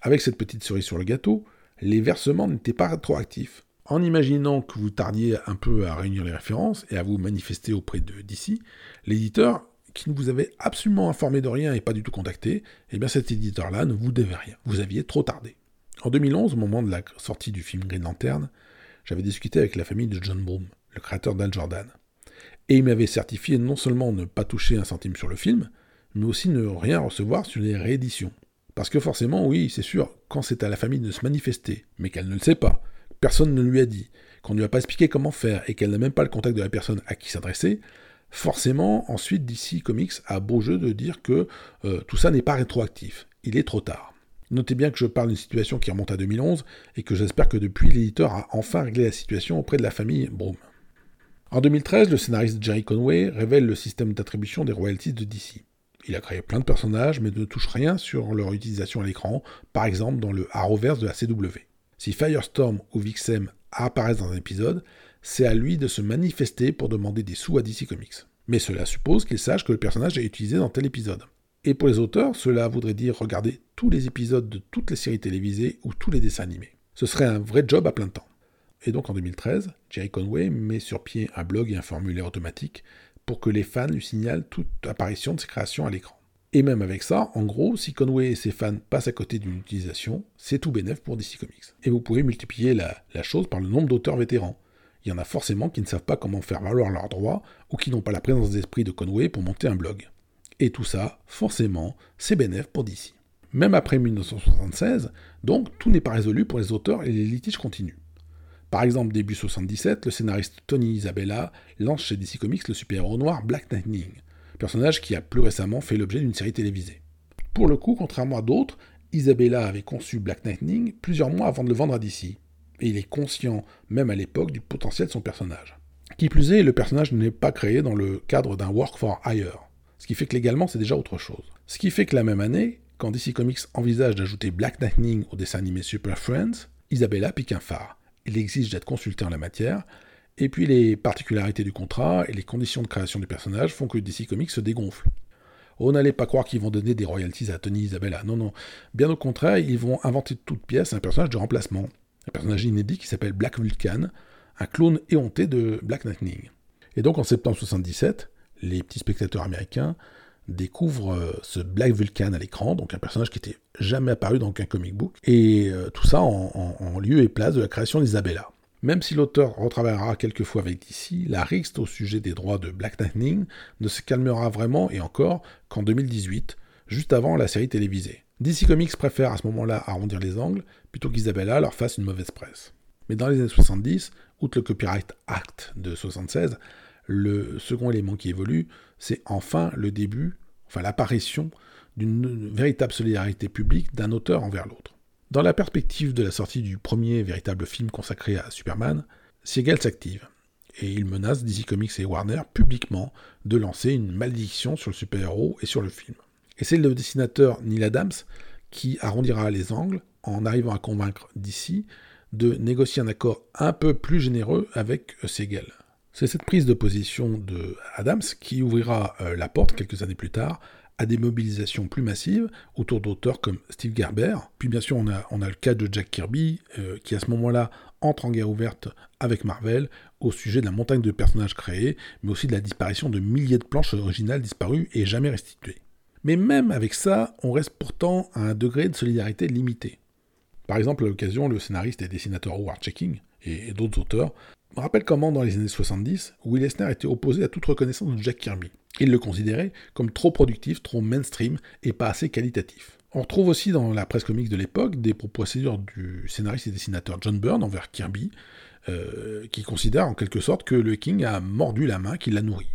Avec cette petite cerise sur le gâteau, les versements n'étaient pas rétroactifs en imaginant que vous tardiez un peu à réunir les références et à vous manifester auprès de d'ici, l'éditeur qui ne vous avait absolument informé de rien et pas du tout contacté, eh bien cet éditeur-là ne vous devait rien. Vous aviez trop tardé. En 2011, au moment de la sortie du film Green Lantern, j'avais discuté avec la famille de John Broom, le créateur d'Al Jordan. Et il m'avait certifié non seulement ne pas toucher un centime sur le film, mais aussi ne rien recevoir sur les rééditions. Parce que forcément, oui, c'est sûr, quand c'est à la famille de se manifester, mais qu'elle ne le sait pas, personne ne lui a dit, qu'on ne lui a pas expliqué comment faire et qu'elle n'a même pas le contact de la personne à qui s'adresser, forcément, ensuite, DC Comics a beau jeu de dire que euh, tout ça n'est pas rétroactif. Il est trop tard. Notez bien que je parle d'une situation qui remonte à 2011 et que j'espère que depuis, l'éditeur a enfin réglé la situation auprès de la famille Broom. En 2013, le scénariste Jerry Conway révèle le système d'attribution des royalties de DC. Il a créé plein de personnages, mais ne touche rien sur leur utilisation à l'écran, par exemple dans le Arrowverse de la CW. Si Firestorm ou Vixem apparaissent dans un épisode, c'est à lui de se manifester pour demander des sous à DC Comics. Mais cela suppose qu'il sache que le personnage est utilisé dans tel épisode. Et pour les auteurs, cela voudrait dire regarder tous les épisodes de toutes les séries télévisées ou tous les dessins animés. Ce serait un vrai job à plein temps. Et donc en 2013, Jerry Conway met sur pied un blog et un formulaire automatique pour que les fans lui signalent toute apparition de ses créations à l'écran. Et même avec ça, en gros, si Conway et ses fans passent à côté d'une utilisation, c'est tout bénef pour DC Comics. Et vous pouvez multiplier la, la chose par le nombre d'auteurs vétérans. Il y en a forcément qui ne savent pas comment faire valoir leurs droits ou qui n'ont pas la présence d'esprit de Conway pour monter un blog. Et tout ça, forcément, c'est bénéf pour DC. Même après 1976, donc tout n'est pas résolu pour les auteurs et les litiges continuent. Par exemple, début 77, le scénariste Tony Isabella lance chez DC Comics le super-héros noir Black Lightning, personnage qui a plus récemment fait l'objet d'une série télévisée. Pour le coup, contrairement à d'autres, Isabella avait conçu Black Lightning plusieurs mois avant de le vendre à DC, et il est conscient, même à l'époque, du potentiel de son personnage. Qui plus est, le personnage n'est pas créé dans le cadre d'un Work for Hire, ce qui fait que légalement c'est déjà autre chose. Ce qui fait que la même année, quand DC Comics envisage d'ajouter Black Lightning au dessin animé Super Friends, Isabella pique un phare. Il exige d'être consulté en la matière, et puis les particularités du contrat et les conditions de création du personnage font que DC Comics se dégonfle. Oh, n'allez pas croire qu'ils vont donner des royalties à Tony Isabella. Non, non. Bien au contraire, ils vont inventer de toutes pièces un personnage de remplacement. Un personnage inédit qui s'appelle Black Vulcan, un clone éhonté de Black Lightning. Et donc en septembre 77, les petits spectateurs américains découvrent euh, ce Black Vulcan à l'écran, donc un personnage qui n'était jamais apparu dans aucun comic book, et euh, tout ça en, lieu et place de la création d'Isabella. Même si l'auteur retravaillera quelques fois avec DC, la rixte au sujet des droits de Black Lightning ne se calmera vraiment, et encore, qu'en 2018, juste avant la série télévisée. DC Comics préfère à ce moment-là arrondir les angles, plutôt qu'Isabella leur fasse une mauvaise presse. Mais dans les années 70, outre le Copyright Act de 76, le second élément qui évolue, c'est enfin le début, enfin l'apparition d'une véritable solidarité publique d'un auteur envers l'autre. Dans la perspective de la sortie du premier véritable film consacré à Superman, Siegel s'active et il menace DC Comics et Warner publiquement de lancer une malédiction sur le super-héros et sur le film. Et c'est le dessinateur Neil Adams qui arrondira les angles en arrivant à convaincre DC de négocier un accord un peu plus généreux avec Siegel. C'est cette prise de position de Adams qui ouvrira euh, la porte quelques années plus tard à des mobilisations plus massives autour d'auteurs comme Steve Gerber. Puis bien sûr, on a, on a le cas de Jack Kirby, euh, qui à ce moment-là entre en guerre ouverte avec Marvel au sujet de la montagne de personnages créés, mais aussi de la disparition de milliers de planches originales disparues et jamais restituées. Mais même avec ça, on reste pourtant à un degré de solidarité limité. Par exemple, à l'occasion, le scénariste et dessinateur Howard Checking et d'autres auteurs rappellent comment dans les années 70, Will Eisner était opposé à toute reconnaissance de Jack Kirby. Il le considérait comme trop productif, trop mainstream et pas assez qualitatif. On retrouve aussi dans la presse comics de l'époque des procédures du scénariste et dessinateur John Byrne envers Kirby, euh, qui considère en quelque sorte que le King a mordu la main qui l'a nourri.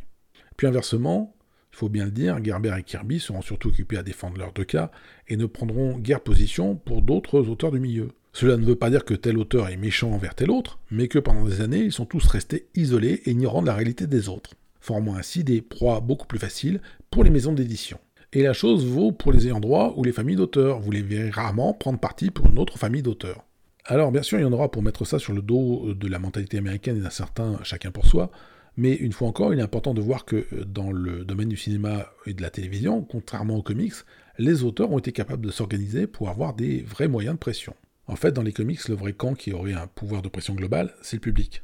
Puis inversement, il faut bien le dire, Gerber et Kirby seront surtout occupés à défendre leurs deux cas et ne prendront guère position pour d'autres auteurs du milieu. Cela ne veut pas dire que tel auteur est méchant envers tel autre, mais que pendant des années, ils sont tous restés isolés et ignorant de la réalité des autres formant ainsi des proies beaucoup plus faciles pour les maisons d'édition. Et la chose vaut pour les droit ou les familles d'auteurs. Vous les verrez rarement prendre parti pour une autre famille d'auteurs. Alors bien sûr, il y en aura pour mettre ça sur le dos de la mentalité américaine et d'un certain chacun pour soi, mais une fois encore, il est important de voir que dans le domaine du cinéma et de la télévision, contrairement aux comics, les auteurs ont été capables de s'organiser pour avoir des vrais moyens de pression. En fait, dans les comics, le vrai camp qui aurait un pouvoir de pression global, c'est le public.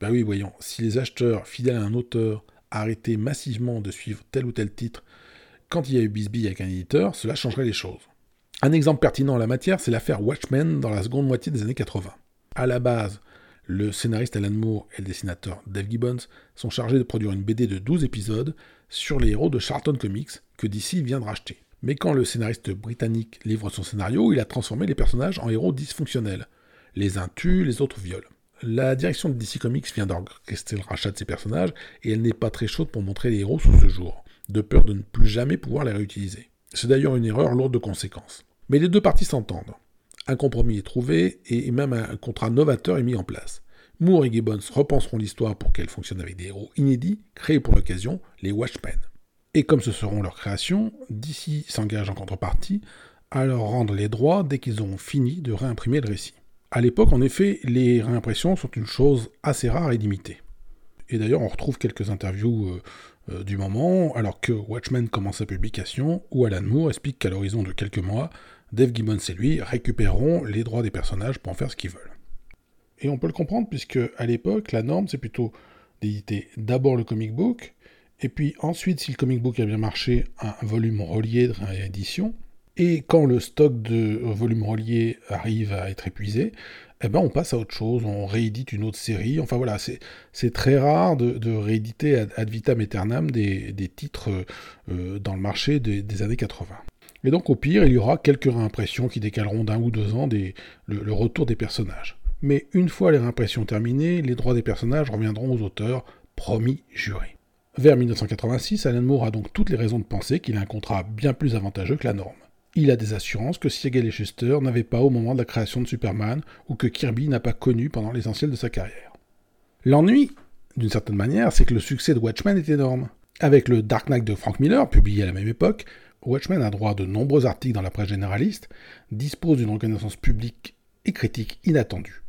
Ben oui, voyons, si les acheteurs fidèles à un auteur arrêtaient massivement de suivre tel ou tel titre quand il y a eu Bisbee avec un éditeur, cela changerait les choses. Un exemple pertinent en la matière, c'est l'affaire Watchmen dans la seconde moitié des années 80. À la base, le scénariste Alan Moore et le dessinateur Dave Gibbons sont chargés de produire une BD de 12 épisodes sur les héros de Charlton Comics que DC vient de racheter. Mais quand le scénariste britannique livre son scénario, il a transformé les personnages en héros dysfonctionnels. Les uns tuent, les autres violent. La direction de DC Comics vient d'orchestrer le rachat de ces personnages et elle n'est pas très chaude pour montrer les héros sous ce jour, de peur de ne plus jamais pouvoir les réutiliser. C'est d'ailleurs une erreur lourde de conséquences. Mais les deux parties s'entendent. Un compromis est trouvé et même un contrat novateur est mis en place. Moore et Gibbons repenseront l'histoire pour qu'elle fonctionne avec des héros inédits, créés pour l'occasion, les Watchmen. Et comme ce seront leurs créations, DC s'engage en contrepartie à leur rendre les droits dès qu'ils auront fini de réimprimer le récit. À l'époque, en effet, les réimpressions sont une chose assez rare et limitée. Et d'ailleurs, on retrouve quelques interviews euh, euh, du moment, alors que Watchmen commence sa publication, où Alan Moore explique qu'à l'horizon de quelques mois, Dave Gibbons et lui récupéreront les droits des personnages pour en faire ce qu'ils veulent. Et on peut le comprendre, puisque à l'époque, la norme, c'est plutôt d'éditer d'abord le comic book, et puis ensuite, si le comic book a bien marché, un volume relié de réédition, et quand le stock de volumes reliés arrive à être épuisé, eh ben on passe à autre chose, on réédite une autre série. Enfin voilà, c'est très rare de, rééditer ad, vitam aeternam des, titres euh, dans le marché des, années 80. Et donc au pire, il y aura quelques réimpressions qui décaleront d'un ou deux ans le, le, retour des personnages. Mais une fois les réimpressions terminées, les droits des personnages reviendront aux auteurs, promis, jurés. Vers 1986, Alan Moore a donc toutes les raisons de penser qu'il a un contrat bien plus avantageux que la norme. Il a des assurances que Siegel et Schuster n'avaient pas au moment de la création de Superman ou que Kirby n'a pas connu pendant l'essentiel de sa carrière. L'ennui, d'une certaine manière, c'est que le succès de Watchmen est énorme. Avec le Dark Knight de Frank Miller, publié à la même époque, Watchmen a droit à de nombreux articles dans la presse généraliste, dispose d'une reconnaissance publique et critique inattendue.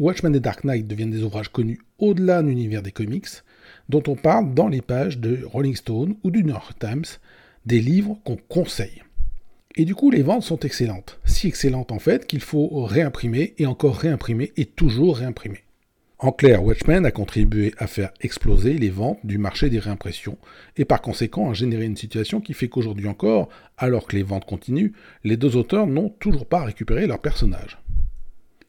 Watchmen et Dark Knight deviennent des ouvrages connus au-delà de l'univers des comics, dont on parle dans les pages de Rolling Stone ou du New York Times, des livres qu'on conseille. Et du coup, les ventes sont excellentes. Si excellentes en fait qu'il faut réimprimer et encore réimprimer et toujours réimprimer. En clair, Watchmen a contribué à faire exploser les ventes du marché des réimpressions et par conséquent à générer une situation qui fait qu'aujourd'hui encore, alors que les ventes continuent, les deux auteurs n'ont toujours pas récupéré leurs personnages.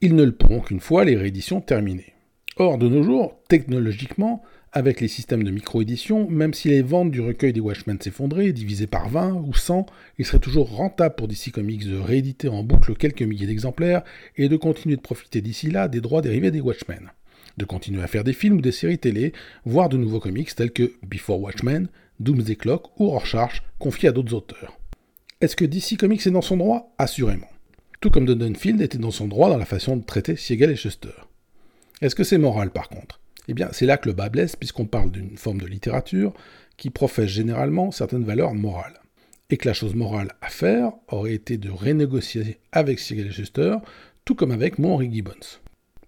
Ils ne le pourront qu'une fois les rééditions terminées. Or, de nos jours, technologiquement, avec les systèmes de micro-édition, même si les ventes du recueil des Watchmen s'effondraient, divisées par 20 ou 100, il serait toujours rentable pour DC Comics de rééditer en boucle quelques milliers d'exemplaires et de continuer de profiter d'ici là des droits dérivés des Watchmen. De continuer à faire des films ou des séries télé, voire de nouveaux comics tels que Before Watchmen, Doomsday Clock ou Rorschach, confiés à d'autres auteurs. Est-ce que DC Comics est dans son droit? Assurément. Tout comme Dunfield était dans son droit dans la façon de traiter Siegel et Schuster. Est-ce que c'est moral par contre? Eh bien, c'est là que le bas blesse, puisqu'on parle d'une forme de littérature qui professe généralement certaines valeurs morales. Et que la chose morale à faire aurait été de renégocier avec Siegel Schuster, tout comme avec Henry Gibbons.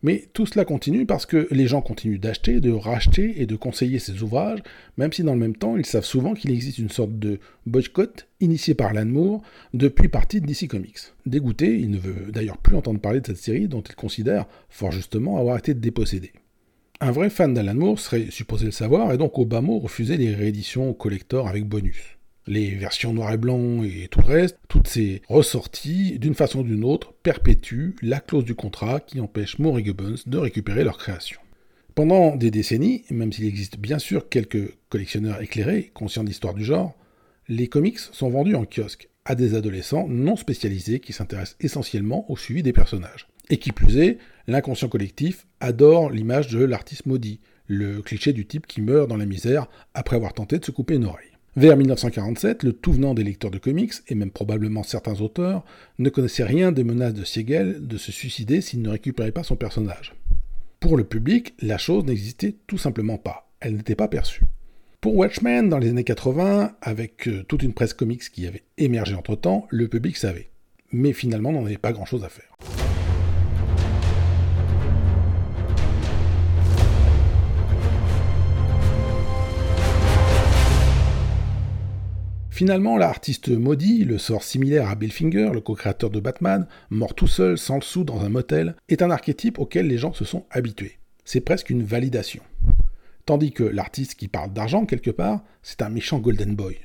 Mais tout cela continue parce que les gens continuent d'acheter, de racheter et de conseiller ces ouvrages, même si dans le même temps, ils savent souvent qu'il existe une sorte de boycott initié par Alan depuis partie de DC Comics. Dégoûté, il ne veut d'ailleurs plus entendre parler de cette série dont il considère, fort justement, avoir été dépossédé. Un vrai fan d'Alan Moore serait supposé le savoir et donc au mot les rééditions collector avec bonus les versions noir et blanc et tout le reste, toutes ces ressorties, d'une façon ou d'une autre, perpétuent la clause du contrat qui empêche Moore et Gubbons de récupérer leur création. Pendant des décennies, même s'il existe bien sûr quelques collectionneurs éclairés, conscients d'histoire du genre, les comics sont vendus en kiosque à des adolescents non spécialisés qui s'intéressent essentiellement au suivi des personnages. Et qui plus est, l'inconscient collectif adore l'image de l'artiste maudit, le cliché du type qui meurt dans la misère après avoir tenté de se couper une oreille. Vers 1947, le tout venant des lecteurs de comics, et même probablement certains auteurs, ne connaissaient rien des menaces de Siegel de se suicider s'il ne récupérait pas son personnage. Pour le public, la chose n'existait tout simplement pas, elle n'était pas perçue. Pour Watchmen, dans les années 80, avec euh, toute une presse comics qui avait émergé entre-temps, le public savait. Mais finalement, n'en avait pas grand-chose à faire. Finalement, l'artiste maudit, le sort similaire à Bill Finger, le co-créateur de Batman, mort tout seul, sans le sou, dans un motel, est un archétype auquel les gens se sont habitués. C'est presque une validation. Tandis que l'artiste qui parle d'argent quelque part, c'est un méchant Golden Boy.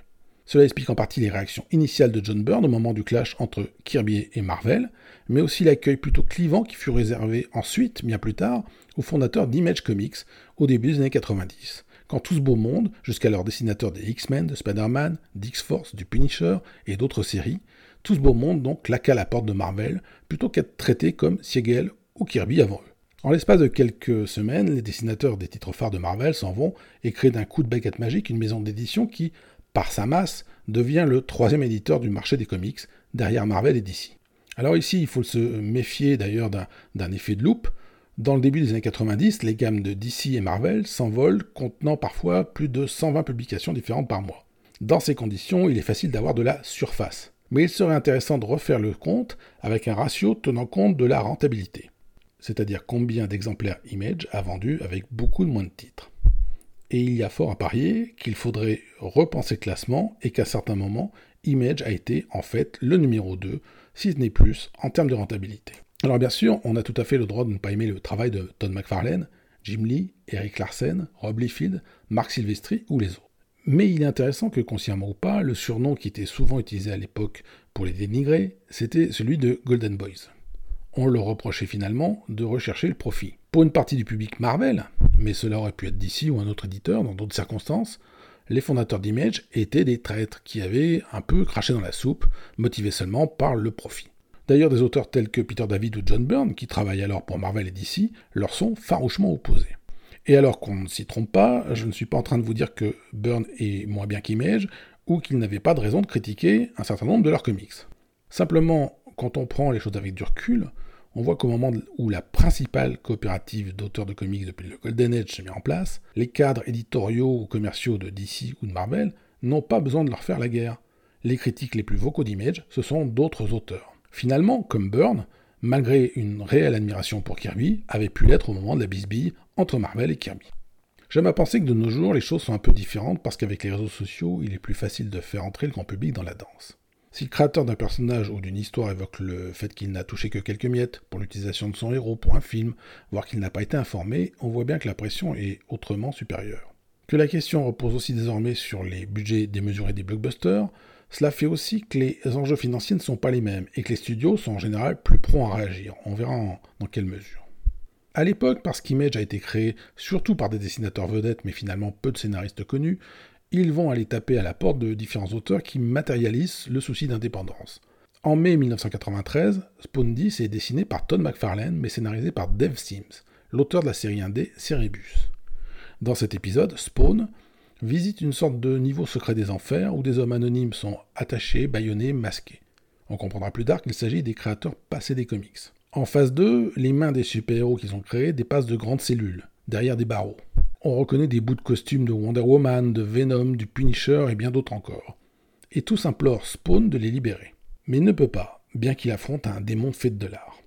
Cela explique en partie les réactions initiales de John Byrne au moment du clash entre Kirby et Marvel, mais aussi l'accueil plutôt clivant qui fut réservé ensuite, bien plus tard, au fondateur d'Image Comics au début des années 90 quand tout ce beau monde, jusqu'à leur dessinateur des X-Men, de Spider-Man, d'X-Force, du Punisher et d'autres séries, tout ce beau monde donc claqua la porte de Marvel, plutôt qu'être traité comme Siegel ou Kirby avant eux. En l'espace de quelques semaines, les dessinateurs des titres phares de Marvel s'en vont et créent d'un coup de baguette magique une maison d'édition qui, par sa masse, devient le troisième éditeur du marché des comics, derrière Marvel et DC. Alors ici, il faut se méfier d'ailleurs d'un effet de loupe, dans le début des années 90, les gammes de DC et Marvel s'envolent, contenant parfois plus de 120 publications différentes par mois. Dans ces conditions, il est facile d'avoir de la surface. Mais il serait intéressant de refaire le compte avec un ratio tenant compte de la rentabilité. C'est-à-dire combien d'exemplaires Image a vendu avec beaucoup de moins de titres. Et il y a fort à parier qu'il faudrait repenser le classement et qu'à certains moments, Image a été en fait le numéro 2, si ce n'est plus, en termes de rentabilité. Alors bien sûr, on a tout à fait le droit de ne pas aimer le travail de Todd McFarlane, Jim Lee, Eric Larsen, Rob Liefeld, Mark Silvestri ou les autres. Mais il est intéressant que, consciemment ou pas, le surnom qui était souvent utilisé à l'époque pour les dénigrer, c'était celui de Golden Boys. On leur reprochait finalement de rechercher le profit. Pour une partie du public Marvel, mais cela aurait pu être d'ici ou un autre éditeur dans d'autres circonstances, les fondateurs d'Image étaient des traîtres qui avaient un peu craché dans la soupe, motivés seulement par le profit. D'ailleurs, des auteurs tels que Peter David ou John Byrne, qui travaillent alors pour Marvel et DC, leur sont farouchement opposés. Et alors qu'on ne s'y trompe pas, je ne suis pas en train de vous dire que Byrne est moins bien qu'Image, ou qu'ils n'avaient pas de raison de critiquer un certain nombre de leurs comics. Simplement, quand on prend les choses avec du recul, on voit qu'au moment où la principale coopérative d'auteurs de comics depuis le Golden Age se met en place, les cadres éditoriaux ou commerciaux de DC ou de Marvel n'ont pas besoin de leur faire la guerre. Les critiques les plus vocaux d'Image, ce sont d'autres auteurs. Finalement, comme Byrne, malgré une réelle admiration pour Kirby, avait pu l'être au moment de la bisbille entre Marvel et Kirby. J'aime à penser que de nos jours, les choses sont un peu différentes parce qu'avec les réseaux sociaux, il est plus facile de faire entrer le grand public dans la danse. Si le créateur d'un personnage ou d'une histoire évoque le fait qu'il n'a touché que quelques miettes pour l'utilisation de son héros pour un film, voire qu'il n'a pas été informé, on voit bien que la pression est autrement supérieure. Que la question repose aussi désormais sur les budgets démesurés des blockbusters, cela fait aussi que les enjeux financiers ne sont pas les mêmes et que les studios sont en général plus prompts à réagir. On verra dans quelle mesure. À l'époque, parce qu'Image a été créé surtout par des dessinateurs vedettes mais finalement peu de scénaristes connus, ils vont aller taper à la porte de différents auteurs qui matérialisent le souci d'indépendance. En mai 1993, Spawn 10 est dessiné par Todd McFarlane mais scénarisé par Dave Sims, l'auteur de la série 1D Cerebus. Dans cet épisode, Spawn, visite une sorte de niveau secret des enfers où des hommes anonymes sont attachés, bâillonnés, masqués. On comprendra plus tard qu'il s'agit des créateurs passés des comics. En phase 2, les mains des super-héros qu'ils ont créés dépassent de grandes cellules, derrière des barreaux. On reconnaît des bouts de costumes de Wonder Woman, de Venom, du Punisher et bien d'autres encore. Et tous implorent Spawn de les libérer. Mais il ne peut pas, bien qu'il affronte un démon fait de l'art.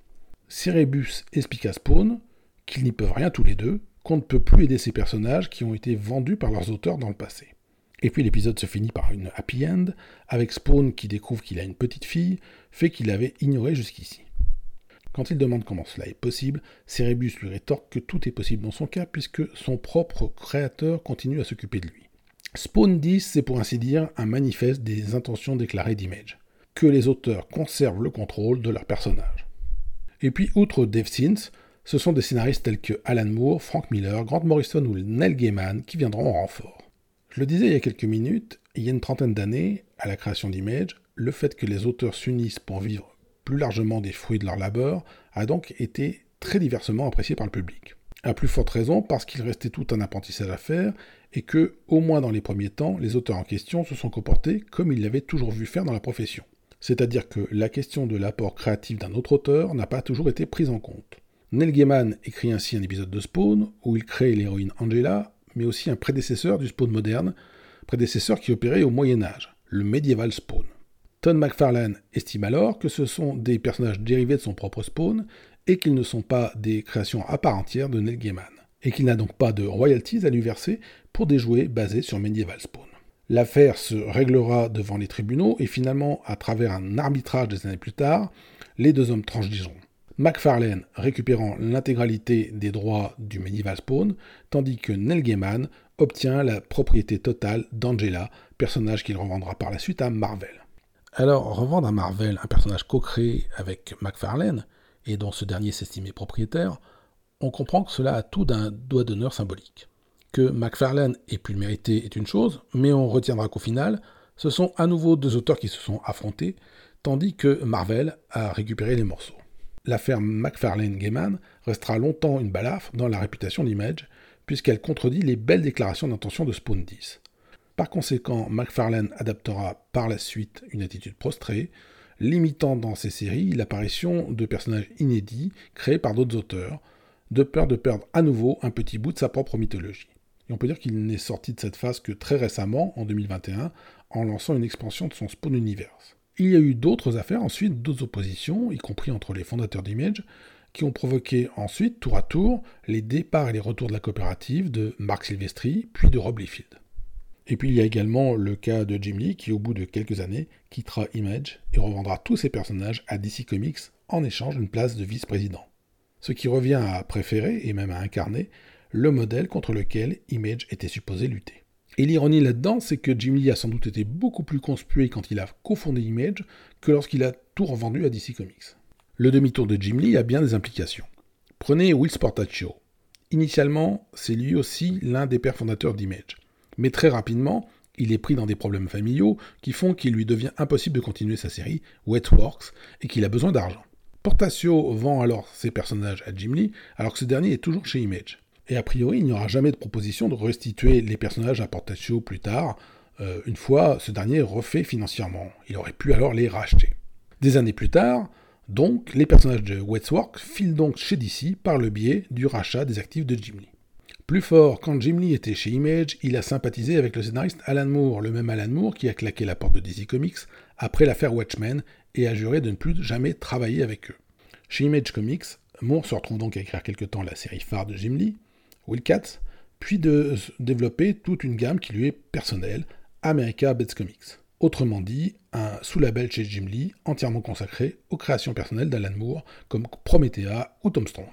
Cerebus explique à Spawn qu'ils n'y peuvent rien tous les deux, qu'on ne peut plus aider ces personnages qui ont été vendus par leurs auteurs dans le passé. Et puis l'épisode se finit par une happy end, avec Spawn qui découvre qu'il a une petite fille, fait qu'il avait ignoré jusqu'ici. Quand il demande comment cela est possible, Cerebus lui rétorque que tout est possible dans son cas puisque son propre créateur continue à s'occuper de lui. Spawn 10, c'est pour ainsi dire un manifeste des intentions déclarées d'Image, que les auteurs conservent le contrôle de leurs personnages. Et puis, outre Dave Sins, ce sont des scénaristes tels que Alan Moore, Frank Miller, Grant Morrison ou Neil Gaiman qui viendront en renfort. Je le disais il y a quelques minutes, il y a une trentaine d'années, à la création d'Image, le fait que les auteurs s'unissent pour vivre plus largement des fruits de leur labeur a donc été très diversement apprécié par le public. À plus forte raison parce qu'il restait tout un apprentissage à faire et que, au moins dans les premiers temps, les auteurs en question se sont comportés comme ils l'avaient toujours vu faire dans la profession. C'est-à-dire que la question de l'apport créatif d'un autre auteur n'a pas toujours été prise en compte. Neil Gaiman écrit ainsi un épisode de Spawn où il crée l'héroïne Angela, mais aussi un prédécesseur du Spawn moderne, prédécesseur qui opérait au Moyen Âge, le Medieval Spawn. Todd McFarlane estime alors que ce sont des personnages dérivés de son propre Spawn et qu'ils ne sont pas des créations à part entière de Neil Gaiman, et qu'il n'a donc pas de royalties à lui verser pour des jouets basés sur Medieval Spawn. L'affaire se réglera devant les tribunaux et finalement, à travers un arbitrage des années plus tard, les deux hommes transigeront. McFarlane récupérant l'intégralité des droits du Medieval Spawn, tandis que Neil Gaiman obtient la propriété totale d'Angela, personnage qu'il revendra par la suite à Marvel. Alors, revendre à Marvel un personnage co-créé avec McFarlane, et dont ce dernier s'estimait propriétaire, on comprend que cela a tout d'un doigt d'honneur symbolique. Que McFarlane ait pu le mériter est une chose, mais on retiendra qu'au final, ce sont à nouveau deux auteurs qui se sont affrontés, tandis que Marvel a récupéré les morceaux. L'affaire McFarlane-Gaiman restera longtemps une balafre dans la réputation d'Image, puisqu'elle contredit les belles déclarations d'intention de Spawn 10. Par conséquent, McFarlane adaptera par la suite une attitude prostrée, limitant dans ses séries l'apparition de personnages inédits créés par d'autres auteurs, de peur de perdre à nouveau un petit bout de sa propre mythologie. Et on peut dire qu'il n'est sorti de cette phase que très récemment, en 2021, en lançant une expansion de son Spawn Universe. Il y a eu d'autres affaires ensuite, d'autres oppositions, y compris entre les fondateurs d'Image, qui ont provoqué ensuite, tour à tour, les départs et les retours de la coopérative de Mark Silvestri, puis de Rob Liefeld. Et puis il y a également le cas de Jim Lee qui, au bout de quelques années, quittera Image et revendra tous ses personnages à DC Comics en échange d'une place de vice-président. Ce qui revient à préférer, et même à incarner, le modèle contre lequel Image était supposé lutter. Et l'ironie là-dedans, c'est que Jim Lee a sans doute été beaucoup plus conspué quand il a cofondé Image que lorsqu'il a tout revendu à DC Comics. Le demi-tour de Jim Lee a bien des implications. Prenez Will Sportaccio. Initialement, c'est lui aussi l'un des pères fondateurs d'Image. Mais très rapidement, il est pris dans des problèmes familiaux qui font qu'il lui devient impossible de continuer sa série Wetworks et qu'il a besoin d'argent. Portacio vend alors ses personnages à Jim Lee alors que ce dernier est toujours chez Image. Et a priori, il n'y aura jamais de proposition de restituer les personnages à Portacio plus tard, euh, une fois ce dernier refait financièrement. Il aurait pu alors les racheter. Des années plus tard, donc, les personnages de Wetworks filent donc chez DC par le biais du rachat des actifs de Jim Lee. Plus fort, quand Jim Lee était chez Image, il a sympathisé avec le scénariste Alan Moore, le même Alan Moore qui a claqué la porte de DC Comics après l'affaire Watchmen et a juré de ne plus jamais travailler avec eux. Chez Image Comics, Moore se retrouve donc à écrire quelque temps la série phare de Jim Lee, Wildcats, puis de développer toute une gamme qui lui est personnelle, America Bets Comics. Autrement dit, un sous-label chez Jim Lee entièrement consacré aux créations personnelles d'Alan Moore comme Promethea ou Tom Strong.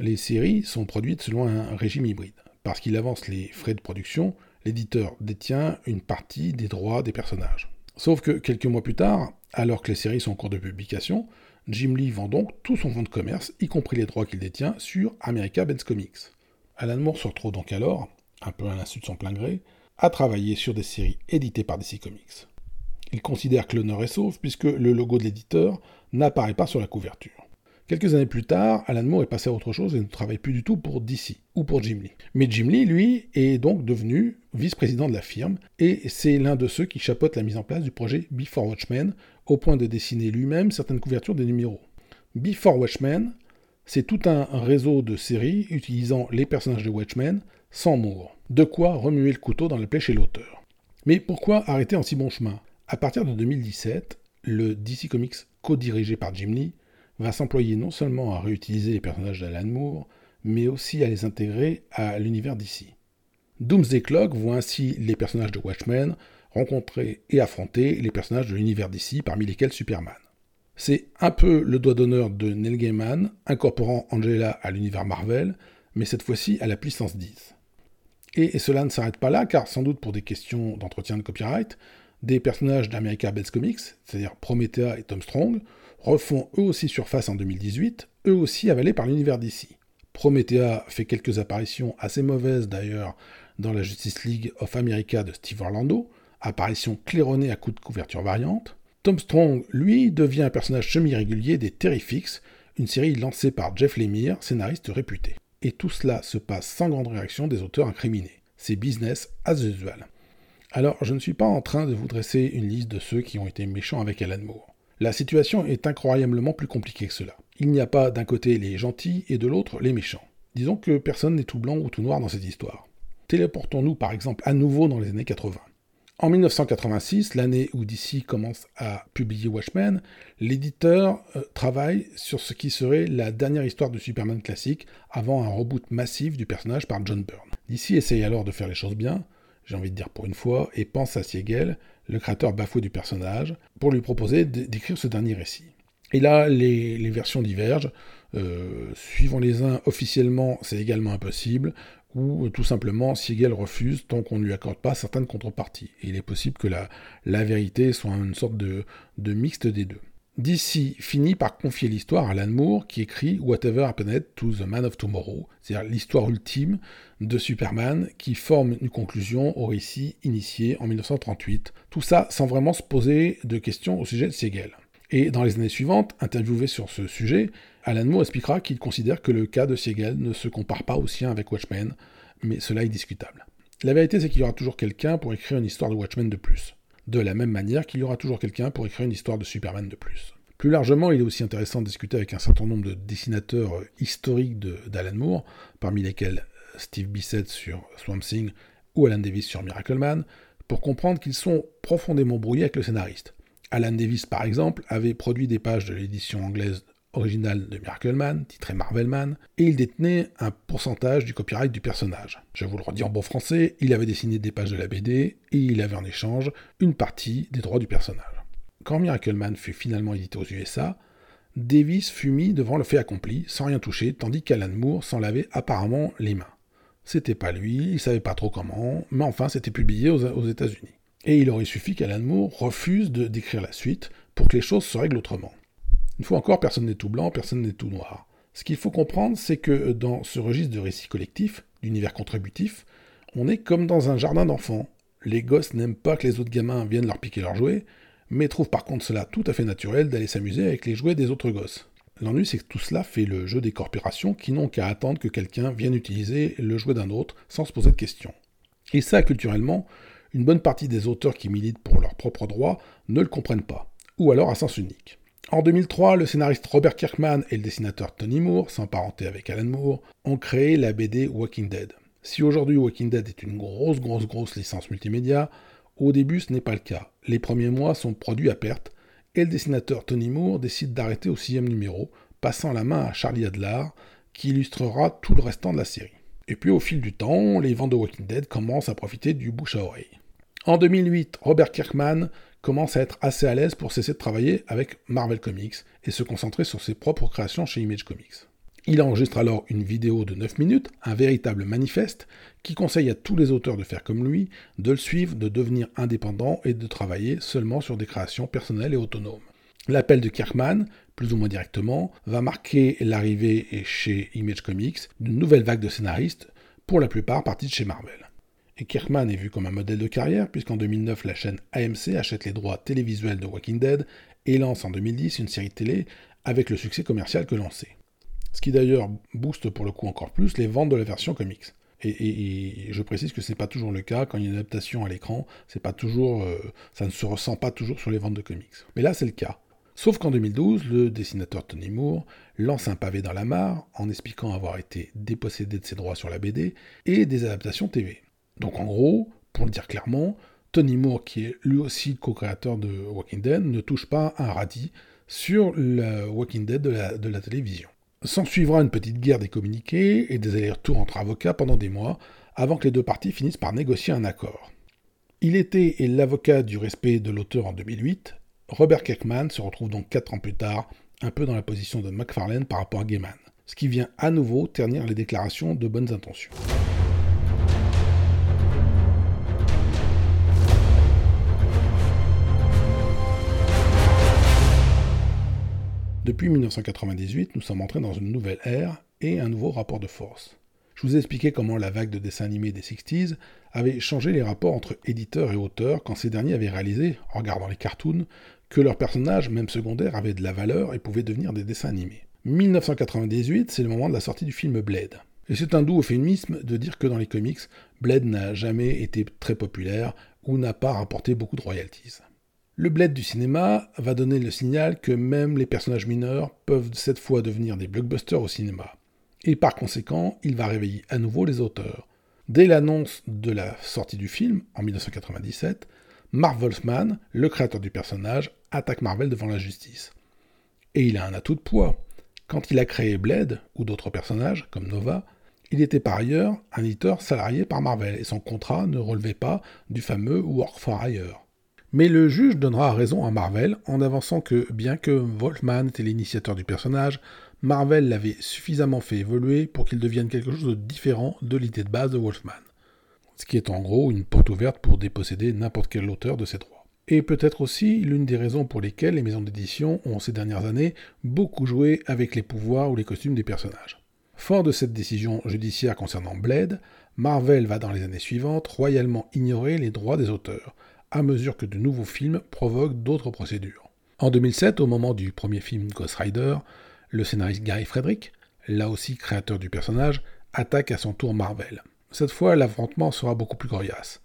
Les séries sont produites selon un régime hybride. Parce qu'il avance les frais de production, l'éditeur détient une partie des droits des personnages. Sauf que quelques mois plus tard, alors que les séries sont en cours de publication, Jim Lee vend donc tout son fonds de commerce, y compris les droits qu'il détient, sur America Benz Comics. Alan Moore se retrouve donc alors, un peu à l'insu de son plein gré, à travailler sur des séries éditées par DC Comics. Il considère que l'honneur est sauf puisque le logo de l'éditeur n'apparaît pas sur la couverture. Quelques années plus tard, Alan Moore est passé à autre chose et ne travaille plus du tout pour DC ou pour Jim Lee. Mais Jim Lee, lui, est donc devenu vice-président de la firme et c'est l'un de ceux qui chapeaute la mise en place du projet Before Watchmen au point de dessiner lui-même certaines couvertures des numéros. Before Watchmen, c'est tout un réseau de séries utilisant les personnages de Watchmen sans Moore. De quoi remuer le couteau dans la plaie chez l'auteur. Mais pourquoi arrêter en si bon chemin? À partir de 2017, le DC Comics co-dirigé par Jim Lee va s'employer non seulement à réutiliser les personnages d'Alan Moore, mais aussi à les intégrer à l'univers d'ici. Doomsday Clock voit ainsi les personnages de Watchmen rencontrer et affronter les personnages de l'univers d'ici, parmi lesquels Superman. C'est un peu le doigt d'honneur de Neil Gaiman, incorporant Angela à l'univers Marvel, mais cette fois-ci à la puissance 10. Et, cela ne s'arrête pas là, car sans doute pour des questions d'entretien de copyright, des personnages d'America Best Comics, c'est-à-dire Promethea et Tom Strong, refont eux aussi surface en 2018, eux aussi avalés par l'univers d'ici. Promethea fait quelques apparitions assez mauvaises d'ailleurs dans la Justice League of America de Steve Orlando, apparition claironnée à coups de couverture variante. Tom Strong, lui, devient un personnage semi-régulier des Terrifics, une série lancée par Jeff Lemire, scénariste réputé. Et tout cela se passe sans grande réaction des auteurs incriminés. C'est business as usual. Alors, je ne suis pas en train de vous dresser une liste de ceux qui ont été méchants avec Alan Moore. La situation est incroyablement plus compliquée que cela. Il n'y a pas d'un côté les gentils et de l'autre les méchants. Disons que personne n'est tout blanc ou tout noir dans cette histoire. Téléportons-nous par exemple à nouveau dans les années 80. En 1986, l'année où DC commence à publier Watchmen, l'éditeur euh, travaille sur ce qui serait la dernière histoire de Superman classique avant un reboot massif du personnage par John Byrne. DC essaye alors de faire les choses bien, j'ai envie de dire pour une fois, et pense à Siegel, le créateur bafoué du personnage, pour lui proposer d'écrire ce dernier récit. Et là, les, versions divergent. Euh, suivant les uns, officiellement, c'est également impossible ou tout simplement Siegel refuse tant qu'on ne lui accorde pas certaines contreparties. Et il est possible que la, la vérité soit une sorte de, de mixte des deux. DC finit par confier l'histoire à Alan Moore qui écrit Whatever Happened to the Man of Tomorrow, c'est-à-dire l'histoire ultime de Superman qui forme une conclusion au récit initié en 1938. Tout ça sans vraiment se poser de questions au sujet de Siegel. Et dans les années suivantes, interviewé sur ce sujet, Alan Moore expliquera qu'il considère que le cas de Siegel ne se compare pas au sien avec Watchmen, mais cela est discutable. La vérité, c'est qu'il y aura toujours quelqu'un pour écrire une histoire de Watchmen de plus. De la même manière qu'il y aura toujours quelqu'un pour écrire une histoire de Superman de plus. Plus largement, il est aussi intéressant de discuter avec un certain nombre de dessinateurs historiques d'Alan Moore, parmi lesquels Steve Bissett sur Swamp Thing ou Alan Davis sur Miracle Man, pour comprendre qu'ils sont profondément brouillés avec le scénariste. Alan Davis, par exemple, avait produit des pages de l'édition anglaise original de Miracleman, titré Marvelman, et il détenait un pourcentage du copyright du personnage. Je vous le redis en bon français, il avait dessiné des pages de la BD, et il avait en échange une partie des droits du personnage. Quand Miracleman fut finalement édité aux USA, Davis fut mis devant le fait accompli, sans rien toucher, tandis qu'Alan Moore s'en lavait apparemment les mains. C'était pas lui, il savait pas trop comment, mais enfin c'était publié aux, aux États-Unis. Et il aurait suffi qu'Alan Moore refuse de décrire la suite pour que les choses se règlent autrement. Une fois encore, personne n'est tout blanc, personne n'est tout noir. Ce qu'il faut comprendre, c'est que dans ce registre de récit collectif, d'univers contributif, on est comme dans un jardin d'enfants. Les gosses n'aiment pas que les autres gamins viennent leur piquer leurs jouets, mais trouvent par contre cela tout à fait naturel d'aller s'amuser avec les jouets des autres gosses. L'ennui, c'est que tout cela fait le jeu des corporations qui n'ont qu'à attendre que quelqu'un vienne utiliser le jouet d'un autre sans se poser de questions. Et ça, culturellement, une bonne partie des auteurs qui militent pour leurs propres droits ne le comprennent pas, ou alors à sens unique. En 2003, le scénariste Robert Kirkman et le dessinateur Tony Moore, sans parenté avec Alan Moore, ont créé la BD Walking Dead. Si aujourd'hui Walking Dead est une grosse, grosse, grosse licence multimédia, au début ce n'est pas le cas. Les premiers mois sont produits à perte, et le dessinateur Tony Moore décide d'arrêter au sixième numéro, passant la main à Charlie Adler, qui illustrera tout le restant de la série. Et puis au fil du temps, les ventes de Walking Dead commencent à profiter du bouche à oreille. En 2008, Robert Kirkman commence à être assez à l'aise pour cesser de travailler avec Marvel Comics et se concentrer sur ses propres créations chez Image Comics. Il enregistre alors une vidéo de 9 minutes, un véritable manifeste, qui conseille à tous les auteurs de faire comme lui, de le suivre, de devenir indépendant et de travailler seulement sur des créations personnelles et autonomes. L'appel de Kirkman, plus ou moins directement, va marquer l'arrivée chez Image Comics d'une nouvelle vague de scénaristes, pour la plupart partis de chez Marvel. Et Kirkman est vu comme un modèle de carrière, puisqu'en 2009, la chaîne AMC achète les droits télévisuels de Walking Dead et lance en 2010 une série télé avec le succès commercial que l'on sait. Ce qui d'ailleurs booste pour le coup encore plus les ventes de la version comics. Et, je précise que ce n'est pas toujours le cas quand il y a une adaptation à l'écran, c'est pas toujours, euh, ça ne se ressent pas toujours sur les ventes de comics. Mais là, c'est le cas. Sauf qu'en 2012, le dessinateur Tony Moore lance un pavé dans la mare en expliquant avoir été dépossédé de ses droits sur la BD et des adaptations TV. Donc en gros, pour le dire clairement, Tony Moore, qui est lui aussi co-créateur de Walking Dead, ne touche pas un radis sur le Walking Dead de la, télévision. S'en suivra une petite guerre des communiqués et des allers-retours entre avocats pendant des mois, avant que les deux parties finissent par négocier un accord. Il était l'avocat du respect de l'auteur en 2008. Robert Kirkman se retrouve donc quatre ans plus tard, un peu dans la position de McFarlane par rapport à Gaiman, ce qui vient à nouveau ternir les déclarations de bonnes intentions. Depuis 1998, nous sommes entrés dans une nouvelle ère et un nouveau rapport de force. Je vous ai expliqué comment la vague de dessins animés des 60s avait changé les rapports entre éditeurs et auteurs quand ces derniers avaient réalisé, en regardant les cartoons, que leurs personnages, même secondaires, avaient de la valeur et pouvaient devenir des dessins animés. 1998, c'est le moment de la sortie du film Blade. Et c'est un doux euphémisme de dire que dans les comics, Blade n'a jamais été très populaire ou n'a pas rapporté beaucoup de royalties. Le bled du cinéma va donner le signal que même les personnages mineurs peuvent cette fois devenir des blockbusters au cinéma. Et par conséquent, il va réveiller à nouveau les auteurs. Dès l'annonce de la sortie du film, en 1997, Marv Wolfman, le créateur du personnage, attaque Marvel devant la justice. Et il a un atout de poids. Quand il a créé Blade, ou d'autres personnages, comme Nova, il était par ailleurs un éditeur salarié par Marvel, et son contrat ne relevait pas du fameux Work for Hire. Mais le juge donnera raison à Marvel en avançant que, bien que Wolfman était l'initiateur du personnage, Marvel l'avait suffisamment fait évoluer pour qu'il devienne quelque chose de différent de l'idée de base de Wolfman. Ce qui est en gros une porte ouverte pour déposséder n'importe quel auteur de ses droits. Et peut-être aussi l'une des raisons pour lesquelles les maisons d'édition ont ces dernières années beaucoup joué avec les pouvoirs ou les costumes des personnages. Fort de cette décision judiciaire concernant Blade, Marvel va dans les années suivantes royalement ignorer les droits des auteurs, à mesure que de nouveaux films provoquent d'autres procédures. En 2007, au moment du premier film Ghost Rider, le scénariste Gary Frederick, là aussi créateur du personnage, attaque à son tour Marvel. Cette fois, l'affrontement sera beaucoup plus coriace.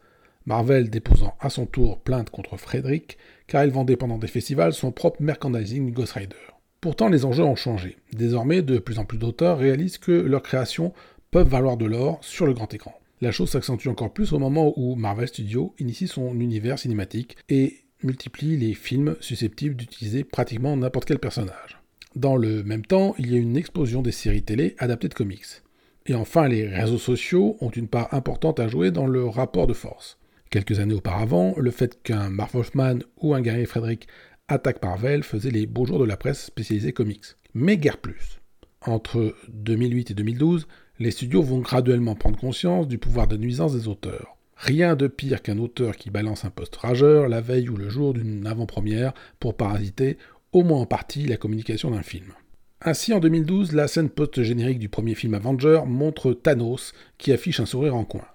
Marvel déposant à son tour plainte contre Frederick, car il vendait pendant des festivals son propre merchandising Ghost Rider. Pourtant, les enjeux ont changé. Désormais, de plus en plus d'auteurs réalisent que leurs créations peuvent valoir de l'or sur le grand écran. La chose s'accentue encore plus au moment où Marvel Studios initie son univers cinématique et multiplie les films susceptibles d'utiliser pratiquement n'importe quel personnage. Dans le même temps, il y a une explosion des séries télé adaptées de comics. Et enfin, les réseaux sociaux ont une part importante à jouer dans le rapport de force. Quelques années auparavant, le fait qu'un Marv Wolfman ou un Gary Frederick attaquent Marvel faisait les beaux jours de la presse spécialisée comics. Mais guère plus. Entre 2008 et 2012, les studios vont graduellement prendre conscience du pouvoir de nuisance des auteurs. Rien de pire qu'un auteur qui balance un post rageur la veille ou le jour d'une avant-première pour parasiter, au moins en partie, la communication d'un film. Ainsi, en 2012, la scène post-générique du premier film Avenger montre Thanos qui affiche un sourire en coin.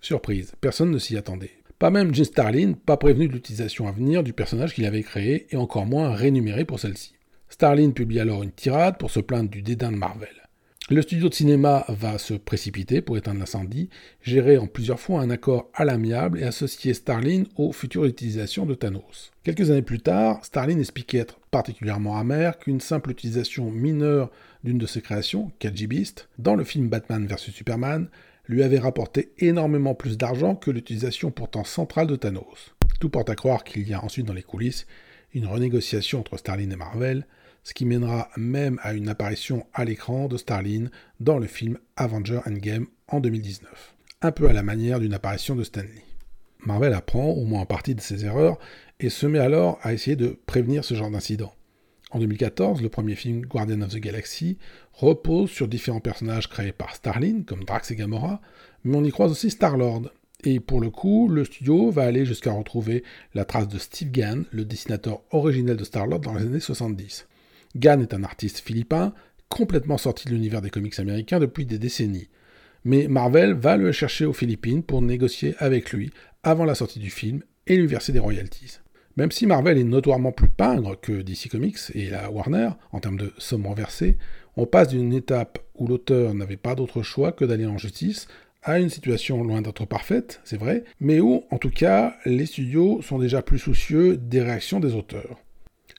Surprise, personne ne s'y attendait. Pas même Jim Starlin, pas prévenu de l'utilisation à venir du personnage qu'il avait créé et encore moins rémunéré pour celle-ci. Starlin publie alors une tirade pour se plaindre du dédain de Marvel. Le studio de cinéma va se précipiter pour éteindre l'incendie, gérer en plusieurs fois un accord à l'amiable et associer Starlin aux futures utilisations de Thanos. Quelques années plus tard, Starlin expliquait être particulièrement amer qu'une simple utilisation mineure d'une de ses créations, KG Beast, dans le film Batman vs Superman, lui avait rapporté énormément plus d'argent que l'utilisation pourtant centrale de Thanos. Tout porte à croire qu'il y a ensuite dans les coulisses une renégociation entre Starlin et Marvel, ce qui mènera même à une apparition à l'écran de Starlin dans le film Avenger Endgame en 2019, un peu à la manière d'une apparition de Stanley. Marvel apprend au moins en partie de ses erreurs et se met alors à essayer de prévenir ce genre d'incident. En 2014, le premier film Guardian of the Galaxy repose sur différents personnages créés par Starlin, comme Drax et Gamora, mais on y croise aussi Star-Lord. Et pour le coup, le studio va aller jusqu'à retrouver la trace de Steve Gann, le dessinateur originel de Star-Lord dans les années 70. Gann est un artiste philippin, complètement sorti de l'univers des comics américains depuis des décennies. Mais Marvel va le chercher aux Philippines pour négocier avec lui avant la sortie du film et lui verser des royalties. Même si Marvel est notoirement plus pingre que DC Comics et la Warner en termes de sommes renversées, on passe d'une étape où l'auteur n'avait pas d'autre choix que d'aller en justice à une situation loin d'être parfaite, c'est vrai, mais où, en tout cas, les studios sont déjà plus soucieux des réactions des auteurs.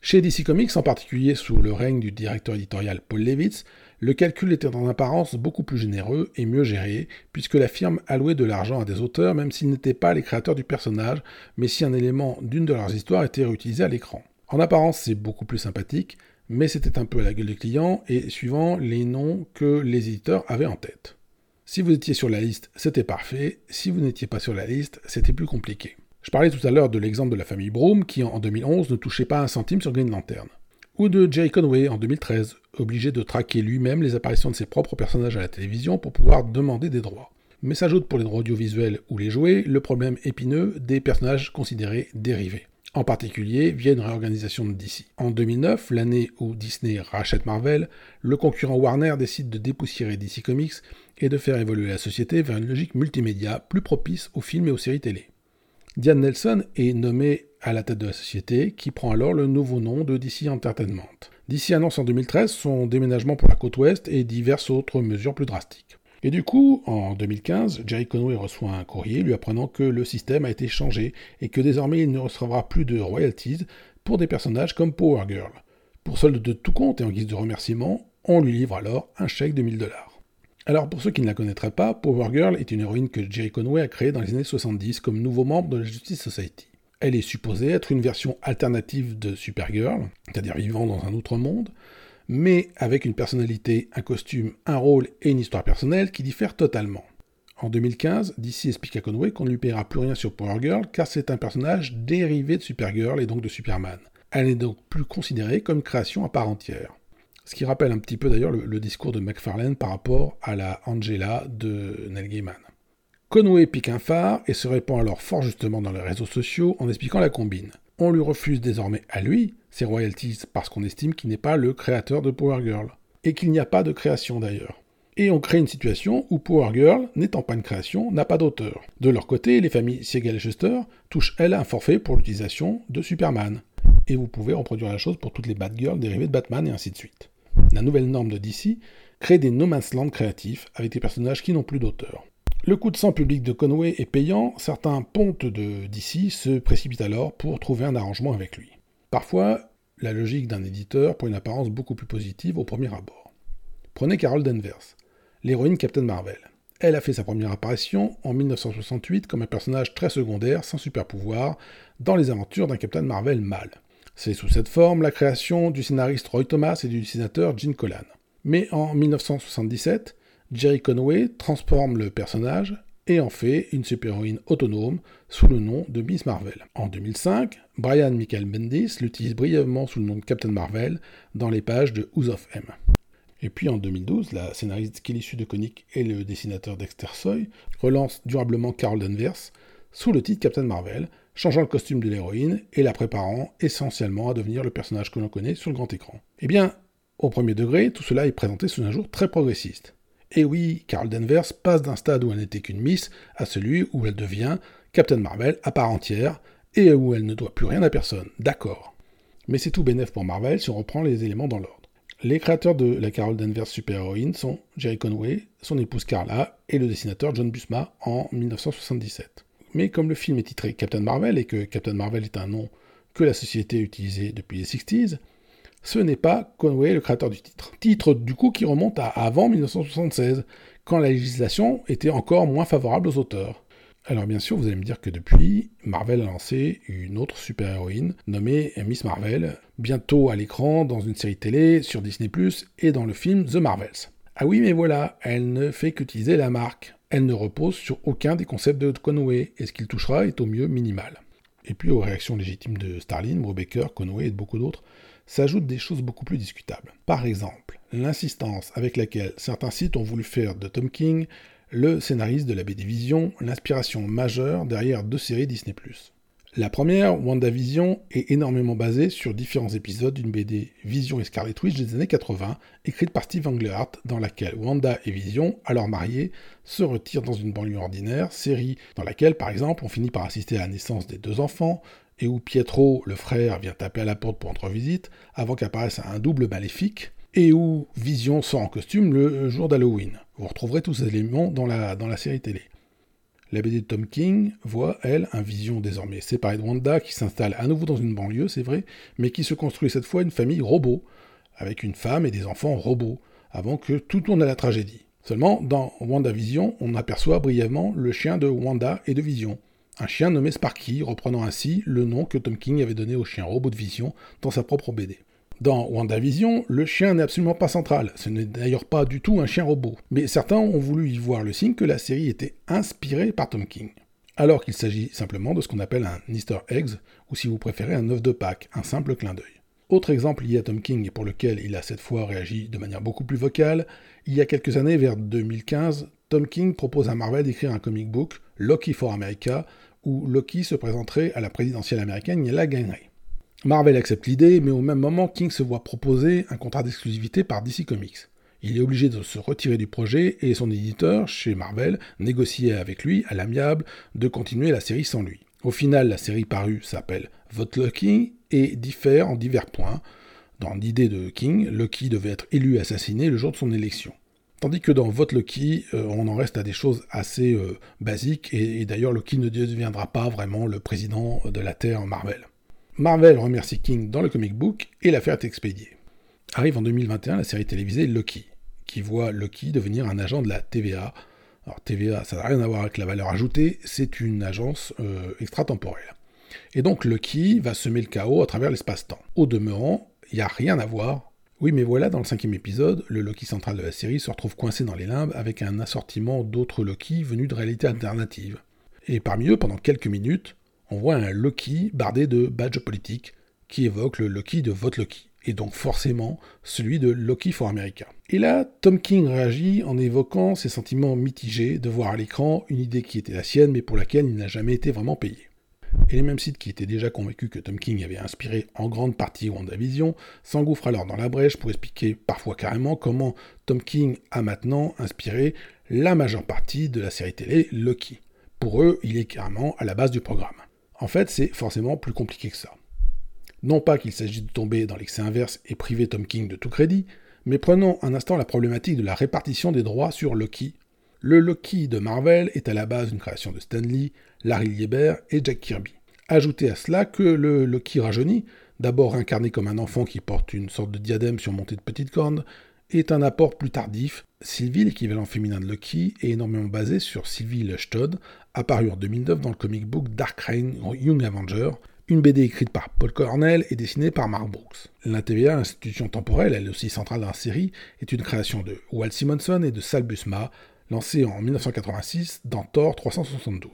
Chez DC Comics, en particulier sous le règne du directeur éditorial Paul Levitz, le calcul était en apparence beaucoup plus généreux et mieux géré, puisque la firme allouait de l'argent à des auteurs même s'ils n'étaient pas les créateurs du personnage, mais si un élément d'une de leurs histoires était réutilisé à l'écran. En apparence, c'est beaucoup plus sympathique, mais c'était un peu à la gueule des clients et suivant les noms que les éditeurs avaient en tête. Si vous étiez sur la liste, c'était parfait, si vous n'étiez pas sur la liste, c'était plus compliqué. Je parlais tout à l'heure de l'exemple de la famille Broom qui en 2011 ne touchait pas un centime sur Green Lantern. Ou de Jay Conway en 2013, obligé de traquer lui-même les apparitions de ses propres personnages à la télévision pour pouvoir demander des droits. Mais s'ajoute pour les droits audiovisuels ou les jouets le problème épineux des personnages considérés dérivés en particulier via une réorganisation de DC. En 2009, l'année où Disney rachète Marvel, le concurrent Warner décide de dépoussiérer DC Comics et de faire évoluer la société vers une logique multimédia plus propice aux films et aux séries télé. Diane Nelson est nommée à la tête de la société, qui prend alors le nouveau nom de DC Entertainment. DC annonce en 2013 son déménagement pour la côte ouest et diverses autres mesures plus drastiques. Et du coup, en 2015, Jerry Conway reçoit un courrier lui apprenant que le système a été changé et que désormais il ne recevra plus de royalties pour des personnages comme Power Girl. Pour solde de tout compte et en guise de remerciement, on lui livre alors un chèque de 1000 dollars. Alors pour ceux qui ne la connaîtraient pas, Power Girl est une héroïne que Jerry Conway a créée dans les années 70 comme nouveau membre de la Justice Society. Elle est supposée être une version alternative de Supergirl, c'est-à-dire vivant dans un autre monde, mais avec une personnalité, un costume, un rôle et une histoire personnelle qui diffèrent totalement. En 2015, DC explique à Conway qu'on ne lui paiera plus rien sur Power Girl car c'est un personnage dérivé de Supergirl et donc de Superman. Elle n'est donc plus considérée comme création à part entière. Ce qui rappelle un petit peu d'ailleurs le, discours de McFarlane par rapport à la Angela de Neil Gaiman. Conway pique un phare et se répand alors fort justement dans les réseaux sociaux en expliquant la combine. On lui refuse désormais à lui ses royalties parce qu'on estime qu'il n'est pas le créateur de Power Girl. Et qu'il n'y a pas de création d'ailleurs. Et on crée une situation où Power Girl, n'étant pas une création, n'a pas d'auteur. De leur côté, les familles Siegel et Schuster touchent, elles, un forfait pour l'utilisation de Superman. Et vous pouvez reproduire la chose pour toutes les Batgirls dérivées de Batman et ainsi de suite. La nouvelle norme de DC crée des no man's créatifs avec des personnages qui n'ont plus d'auteur. Le coup de sang public de Conway est payant, certains pontes de DC se précipitent alors pour trouver un arrangement avec lui. Parfois, la logique d'un éditeur pour une apparence beaucoup plus positive au premier abord. Prenez Carol Danvers, l'héroïne Captain Marvel. Elle a fait sa première apparition en 1968 comme un personnage très secondaire, sans super pouvoir, dans les aventures d'un Captain Marvel mâle. C'est sous cette forme la création du scénariste Roy Thomas et du dessinateur Gene Colan. Mais en 1977, Jerry Conway transforme le personnage et en fait une super-héroïne autonome sous le nom de Miss Marvel. En 2005, Brian Michael Bendis l'utilise brièvement sous le nom de Captain Marvel dans les pages de Who's of M. Et puis en 2012, la scénariste Kelly Sue de Koenig et le dessinateur Dexter Soy relancent durablement Carol Danvers sous le titre Captain Marvel, changeant le costume de l'héroïne et la préparant essentiellement à devenir le personnage que l'on connaît sur le grand écran. Eh bien, au premier degré, tout cela est présenté sous un jour très progressiste. Et oui, Carol Danvers passe d'un stade où elle n'était qu'une Miss à celui où elle devient Captain Marvel à part entière et où elle ne doit plus rien à personne. D'accord. Mais c'est tout bénef pour Marvel si on reprend les éléments dans l'ordre. Les créateurs de la Carol Danvers super-héroïne sont Jerry Conway, son épouse Carla et le dessinateur John Busma en 1977. Mais comme le film est titré Captain Marvel et que Captain Marvel est un nom que la société utilisait depuis les 60s, ce n'est pas Conway le créateur du titre. Titre du coup qui remonte à avant 1976, quand la législation était encore moins favorable aux auteurs. Alors bien sûr, vous allez me dire que depuis, Marvel a lancé une autre super-héroïne nommée Miss Marvel, bientôt à l'écran dans une série télé sur Disney ⁇ et dans le film The Marvels. Ah oui, mais voilà, elle ne fait qu'utiliser la marque. Elle ne repose sur aucun des concepts de Conway, et ce qu'il touchera est au mieux minimal. Et puis aux réactions légitimes de Starlin, Baker, Conway et de beaucoup d'autres, s'ajoutent des choses beaucoup plus discutables. Par exemple, l'insistance avec laquelle certains sites ont voulu faire de Tom King le scénariste de la BD Vision l'inspiration majeure derrière deux séries Disney+. La première, WandaVision, est énormément basée sur différents épisodes d'une BD Vision et Scarlet Witch des années 80, écrite par Steve Englehart, dans laquelle Wanda et Vision, alors mariés, se retirent dans une banlieue ordinaire, série dans laquelle, par exemple, on finit par assister à la naissance des deux enfants, et où Pietro, le frère, vient taper à la porte pour rendre visite, avant qu'apparaisse un double maléfique, et où Vision sort en costume le jour d'Halloween. Vous retrouverez tous ces éléments dans la, dans la série télé. La BD de Tom King voit, elle, un Vision désormais séparé de Wanda qui s'installe à nouveau dans une banlieue, c'est vrai, mais qui se construit cette fois une famille robot, avec une femme et des enfants robots, avant que tout tourne à la tragédie. Seulement, dans WandaVision, on aperçoit brièvement le chien de Wanda et de Vision, un chien nommé Sparky, reprenant ainsi le nom que Tom King avait donné au chien robot de vision dans sa propre BD. Dans WandaVision, le chien n'est absolument pas central, ce n'est d'ailleurs pas du tout un chien robot, mais certains ont voulu y voir le signe que la série était inspirée par Tom King. Alors qu'il s'agit simplement de ce qu'on appelle un Easter eggs, ou si vous préférez un œuf de Pâques, un simple clin d'œil. Autre exemple lié à Tom King et pour lequel il a cette fois réagi de manière beaucoup plus vocale, il y a quelques années, vers 2015, Tom King propose à Marvel d'écrire un comic book, Loki for America, où Loki se présenterait à la présidentielle américaine et la gagnerait. Marvel accepte l'idée, mais au même moment, King se voit proposer un contrat d'exclusivité par DC Comics. Il est obligé de se retirer du projet et son éditeur, chez Marvel, négocie avec lui, à l'amiable, de continuer la série sans lui. Au final, la série parue s'appelle Vote Lucky et diffère en divers points. Dans l'idée de King, Lucky devait être élu assassiné le jour de son élection. Tandis que dans Vote Lucky, euh, on en reste à des choses assez euh, basiques, et, et d'ailleurs Lucky ne deviendra pas vraiment le président de la Terre Marvel. Marvel remercie King dans le comic book, et l'affaire est expédiée. Arrive en 2021 la série télévisée Lucky, qui voit Lucky devenir un agent de la TVA. Alors TVA, ça n'a rien à voir avec la valeur ajoutée, c'est une agence euh, extratemporelle. Et donc Lucky va semer le chaos à travers l'espace-temps. Au demeurant, il n'y a rien à voir. Oui, mais voilà, dans le cinquième épisode, le Loki central de la série se retrouve coincé dans les limbes avec un assortiment d'autres Loki venus de réalités alternatives. Et parmi eux, pendant quelques minutes, on voit un Loki bardé de badges politiques qui évoque le Loki de Vote Loki, et donc forcément celui de Loki for America. Et là, Tom King réagit en évoquant ses sentiments mitigés de voir à l'écran une idée qui était la sienne mais pour laquelle il n'a jamais été vraiment payé. Et les mêmes sites qui étaient déjà convaincus que Tom King avait inspiré en grande partie WandaVision s'engouffrent alors dans la brèche pour expliquer parfois carrément comment Tom King a maintenant inspiré la majeure partie de la série télé Loki. Pour eux, il est carrément à la base du programme. En fait, c'est forcément plus compliqué que ça. Non pas qu'il s'agisse de tomber dans l'excès inverse et priver Tom King de tout crédit, mais prenons un instant la problématique de la répartition des droits sur Loki. Le Loki de Marvel est à la base une création de Stan Lee, Larry Lieber et Jack Kirby. Ajoutez à cela que le Loki rajeuni, d'abord incarné comme un enfant qui porte une sorte de diadème surmonté de petites cornes, est un apport plus tardif. Sylvie, l'équivalent féminin de Loki, est énormément basé sur Sylvie Lushtod, apparue en 2009 dans le comic book Dark Reign Young Avenger, une BD écrite par Paul Cornell et dessinée par Mark Brooks. La institution temporelle, elle aussi centrale dans la série, est une création de Walt Simonson et de Sal Busma, lancée en 1986 dans Thor 372.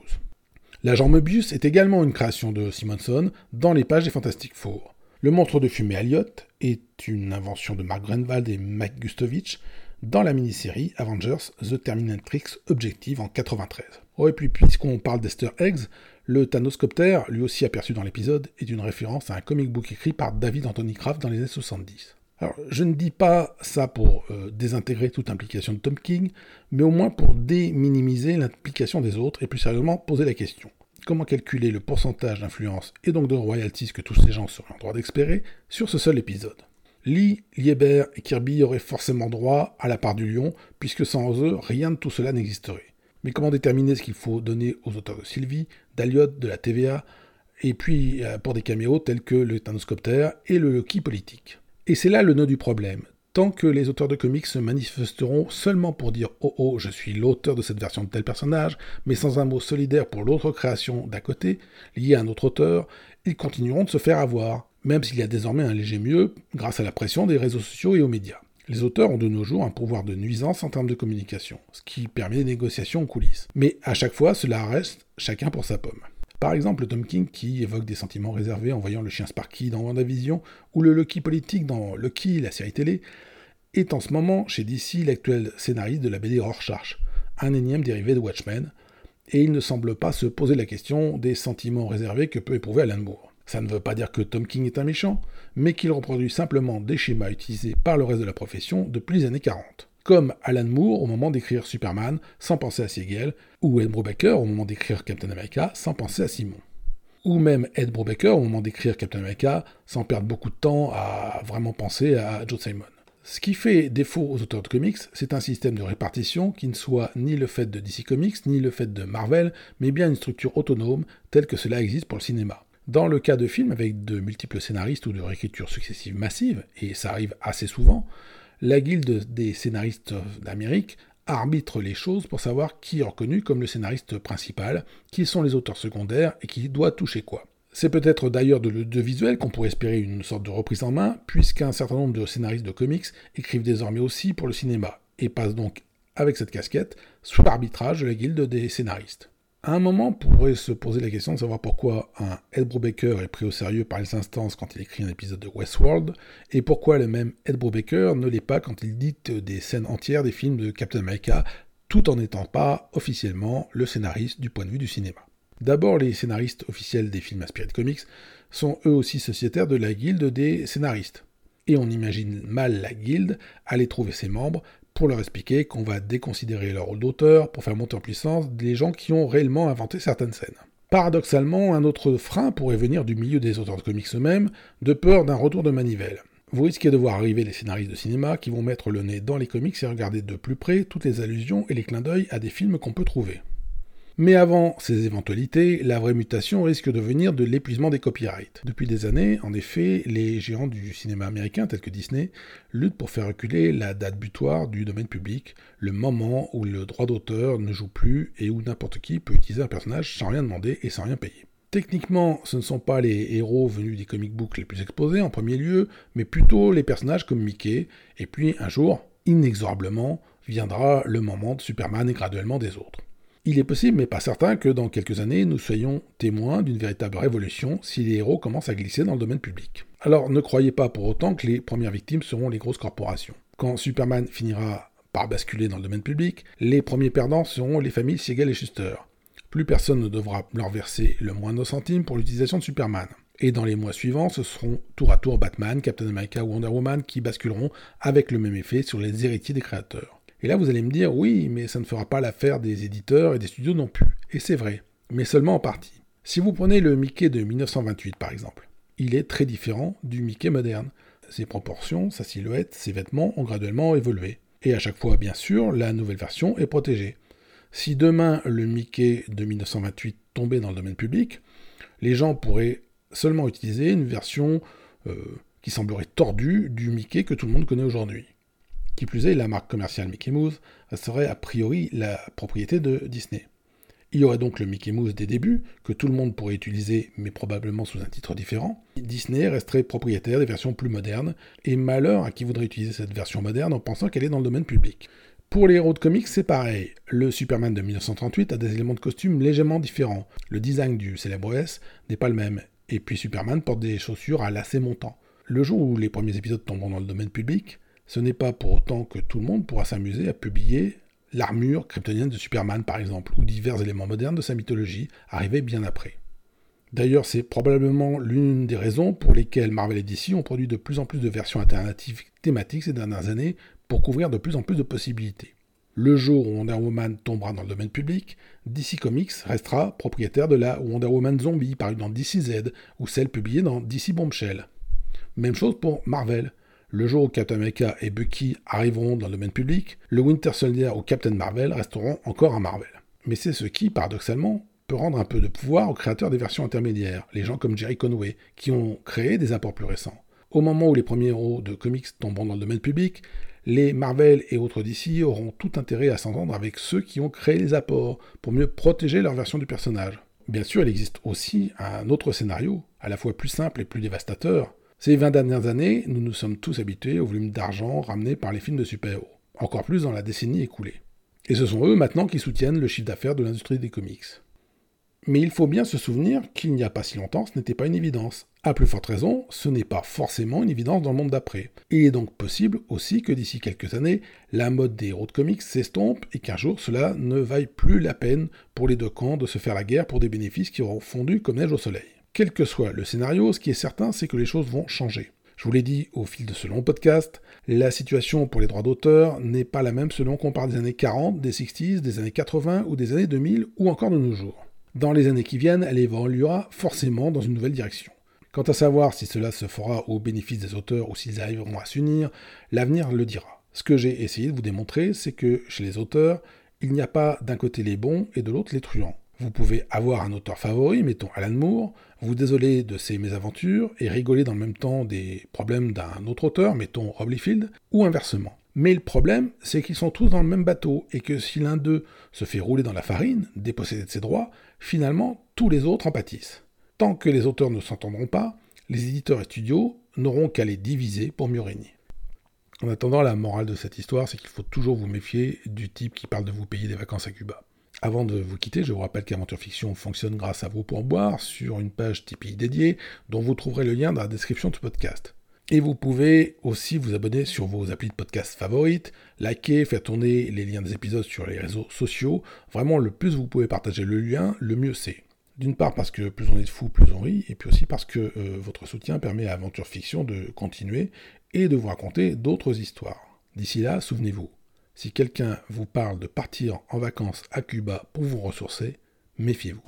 L'agent Mobius est également une création de Simonson dans les pages des Fantastic Four. Le montre de fumée Elliot est une invention de Mark Grenwald et Mike Gustovich dans la mini-série Avengers The Terminatrix Objective en 93. Oh, et puis puisqu'on parle d'Easter Eggs, le Thanoscopter, lui aussi aperçu dans l'épisode, est une référence à un comic book écrit par David Anthony Kraft dans les années 70. Alors, je ne dis pas ça pour euh, désintégrer toute implication de Tom King, mais au moins pour déminimiser l'implication des autres et plus sérieusement poser la question. Comment calculer le pourcentage d'influence et donc de royalties que tous ces gens seraient en droit d'espérer sur ce seul épisode? Lee, Lieber et Kirby auraient forcément droit à la part du lion, puisque sans eux, rien de tout cela n'existerait. Mais comment déterminer ce qu'il faut donner aux auteurs de Sylvie, d'Aliot, de la TVA, et puis euh, pour des caméos tels que le Thanoscopter et le Loki politique? Et c'est là le nœud du problème. Tant que les auteurs de comics se manifesteront seulement pour dire Oh oh, je suis l'auteur de cette version de tel personnage, mais sans un mot solidaire pour l'autre création d'à côté, liée à un autre auteur, ils continueront de se faire avoir, même s'il y a désormais un léger mieux grâce à la pression des réseaux sociaux et aux médias. Les auteurs ont de nos jours un pouvoir de nuisance en termes de communication, ce qui permet des négociations en coulisses. Mais à chaque fois, cela reste chacun pour sa pomme. Par exemple, Tom King qui évoque des sentiments réservés en voyant le chien Sparky dans WandaVision, ou le Lucky politique dans Lucky, la série télé, est en ce moment chez DC l'actuel scénariste de la BD Rorschach, un énième dérivé de Watchmen, et il ne semble pas se poser la question des sentiments réservés que peut éprouver Alan Moore. Ça ne veut pas dire que Tom King est un méchant, mais qu'il reproduit simplement des schémas utilisés par le reste de la profession depuis les années 40 comme Alan Moore au moment d'écrire Superman sans penser à Siegel, ou Ed Brubaker au moment d'écrire Captain America sans penser à Simon. Ou même Ed Brubaker au moment d'écrire Captain America sans perdre beaucoup de temps à vraiment penser à Joe Simon. Ce qui fait défaut aux auteurs de comics, c'est un système de répartition qui ne soit ni le fait de DC Comics, ni le fait de Marvel, mais bien une structure autonome telle que cela existe pour le cinéma. Dans le cas de films avec de multiples scénaristes ou de réécritures successives massives, et ça arrive assez souvent, la guilde des scénaristes d'Amérique arbitre les choses pour savoir qui est reconnu comme le scénariste principal, qui sont les auteurs secondaires et qui doit toucher quoi. C'est peut-être d'ailleurs de l'audiovisuel qu'on pourrait espérer une sorte de reprise en main, puisqu'un certain nombre de scénaristes de comics écrivent désormais aussi pour le cinéma, et passent donc avec cette casquette sous l'arbitrage de la guilde des scénaristes. À un moment, on pourrait se poser la question de savoir pourquoi un Ed Brubaker est pris au sérieux par les instances quand il écrit un épisode de Westworld, et pourquoi le même Ed Brubaker ne l'est pas quand il dicte des scènes entières des films de Captain America, tout en n'étant pas officiellement le scénariste du point de vue du cinéma. D'abord, les scénaristes officiels des films inspirés comics sont eux aussi sociétaires de la guilde des scénaristes. Et on imagine mal la guilde aller trouver ses membres pour leur expliquer qu'on va déconsidérer leur rôle d'auteur pour faire monter en puissance les gens qui ont réellement inventé certaines scènes. Paradoxalement, un autre frein pourrait venir du milieu des auteurs de comics eux-mêmes, de peur d'un retour de manivelle. Vous risquez de voir arriver les scénaristes de cinéma qui vont mettre le nez dans les comics et regarder de plus près toutes les allusions et les clins d'œil à des films qu'on peut trouver. Mais avant ces éventualités, la vraie mutation risque de venir de l'épuisement des copyrights. Depuis des années, en effet, les géants du cinéma américain, tels que Disney, luttent pour faire reculer la date butoir du domaine public, le moment où le droit d'auteur ne joue plus et où n'importe qui peut utiliser un personnage sans rien demander et sans rien payer. Techniquement, ce ne sont pas les héros venus des comic books les plus exposés en premier lieu, mais plutôt les personnages comme Mickey, et puis un jour, inexorablement, viendra le moment de Superman et graduellement des autres. Il est possible, mais pas certain, que dans quelques années, nous soyons témoins d'une véritable révolution si les héros commencent à glisser dans le domaine public. Alors ne croyez pas pour autant que les premières victimes seront les grosses corporations. Quand Superman finira par basculer dans le domaine public, les premiers perdants seront les familles Siegel et Schuster. Plus personne ne devra leur verser le moindre centime pour l'utilisation de Superman. Et dans les mois suivants, ce seront tour à tour Batman, Captain America ou Wonder Woman qui basculeront avec le même effet sur les héritiers des créateurs. Et là, vous allez me dire, oui, mais ça ne fera pas l'affaire des éditeurs et des studios non plus. Et c'est vrai, mais seulement en partie. Si vous prenez le Mickey de 1928, par exemple, il est très différent du Mickey moderne. Ses proportions, sa silhouette, ses vêtements ont graduellement évolué. Et à chaque fois, bien sûr, la nouvelle version est protégée. Si demain le Mickey de 1928 tombait dans le domaine public, les gens pourraient seulement utiliser une version euh, qui semblerait tordue du Mickey que tout le monde connaît aujourd'hui. Plus est, la marque commerciale Mickey Mouse serait a priori la propriété de Disney. Il y aurait donc le Mickey Mouse des débuts, que tout le monde pourrait utiliser, mais probablement sous un titre différent. Disney resterait propriétaire des versions plus modernes, et malheur à qui voudrait utiliser cette version moderne en pensant qu'elle est dans le domaine public. Pour les héros de comics, c'est pareil. Le Superman de 1938 a des éléments de costume légèrement différents. Le design du célèbre S n'est pas le même. Et puis Superman porte des chaussures à lacets montants. Le jour où les premiers épisodes tomberont dans le domaine public, ce n'est pas pour autant que tout le monde pourra s'amuser à publier l'armure kryptonienne de Superman par exemple, ou divers éléments modernes de sa mythologie, arrivés bien après. D'ailleurs, c'est probablement l'une des raisons pour lesquelles Marvel et DC ont produit de plus en plus de versions alternatives thématiques ces dernières années pour couvrir de plus en plus de possibilités. Le jour où Wonder Woman tombera dans le domaine public, DC Comics restera propriétaire de la Wonder Woman Zombie parue dans DC Z ou celle publiée dans DC Bombshell. Même chose pour Marvel. Le jour où Captain America et Bucky arriveront dans le domaine public, le Winter Soldier ou Captain Marvel resteront encore à Marvel. Mais c'est ce qui, paradoxalement, peut rendre un peu de pouvoir aux créateurs des versions intermédiaires, les gens comme Jerry Conway, qui ont créé des apports plus récents. Au moment où les premiers héros de comics tomberont dans le domaine public, les Marvel et autres DC auront tout intérêt à s'entendre avec ceux qui ont créé les apports, pour mieux protéger leur version du personnage. Bien sûr, il existe aussi un autre scénario, à la fois plus simple et plus dévastateur, ces 20 dernières années, nous nous sommes tous habitués au volume d'argent ramené par les films de super-héros, encore plus dans la décennie écoulée. Et ce sont eux maintenant qui soutiennent le chiffre d'affaires de l'industrie des comics. Mais il faut bien se souvenir qu'il n'y a pas si longtemps, ce n'était pas une évidence. À plus forte raison, ce n'est pas forcément une évidence dans le monde d'après. il est donc possible aussi que d'ici quelques années, la mode des héros de comics s'estompe et qu'un jour cela ne vaille plus la peine pour les deux camps de se faire la guerre pour des bénéfices qui auront fondu comme neige au soleil. Quel que soit le scénario, ce qui est certain, c'est que les choses vont changer. Je vous l'ai dit au fil de ce long podcast, la situation pour les droits d'auteur n'est pas la même selon qu'on parle des années 40, des 60s, des années 80 ou des années 2000 ou encore de nos jours. Dans les années qui viennent, elle évoluera forcément dans une nouvelle direction. Quant à savoir si cela se fera au bénéfice des auteurs ou s'ils arriveront à s'unir, l'avenir le dira. Ce que j'ai essayé de vous démontrer, c'est que chez les auteurs, il n'y a pas d'un côté les bons et de l'autre les truands. Vous pouvez avoir un auteur favori, mettons Alan Moore, vous désoler de ses mésaventures et rigoler dans le même temps des problèmes d'un autre auteur, mettons Rob Liefeld, ou inversement. Mais le problème, c'est qu'ils sont tous dans le même bateau, et que si l'un d'eux se fait rouler dans la farine, dépossédé de ses droits, finalement, tous les autres en pâtissent. Tant que les auteurs ne s'entendront pas, les éditeurs et studios n'auront qu'à les diviser pour mieux régner. En attendant, la morale de cette histoire, c'est qu'il faut toujours vous méfier du type qui parle de vous payer des vacances à Cuba. Avant de vous quitter, je vous rappelle qu'Aventure Fiction fonctionne grâce à vos pourboires sur une page Tipeee dédiée dont vous trouverez le lien dans la description de ce podcast. Et vous pouvez aussi vous abonner sur vos applis de podcast favorites, liker, faire tourner les liens des épisodes sur les réseaux sociaux. Vraiment, le plus vous pouvez partager le lien, le mieux c'est. D'une part parce que plus on est de fous, plus on rit, et puis aussi parce que euh, votre soutien permet à Aventure Fiction de continuer et de vous raconter d'autres histoires. D'ici là, souvenez-vous, si quelqu'un vous parle de partir en vacances à Cuba pour vous ressourcer, méfiez-vous.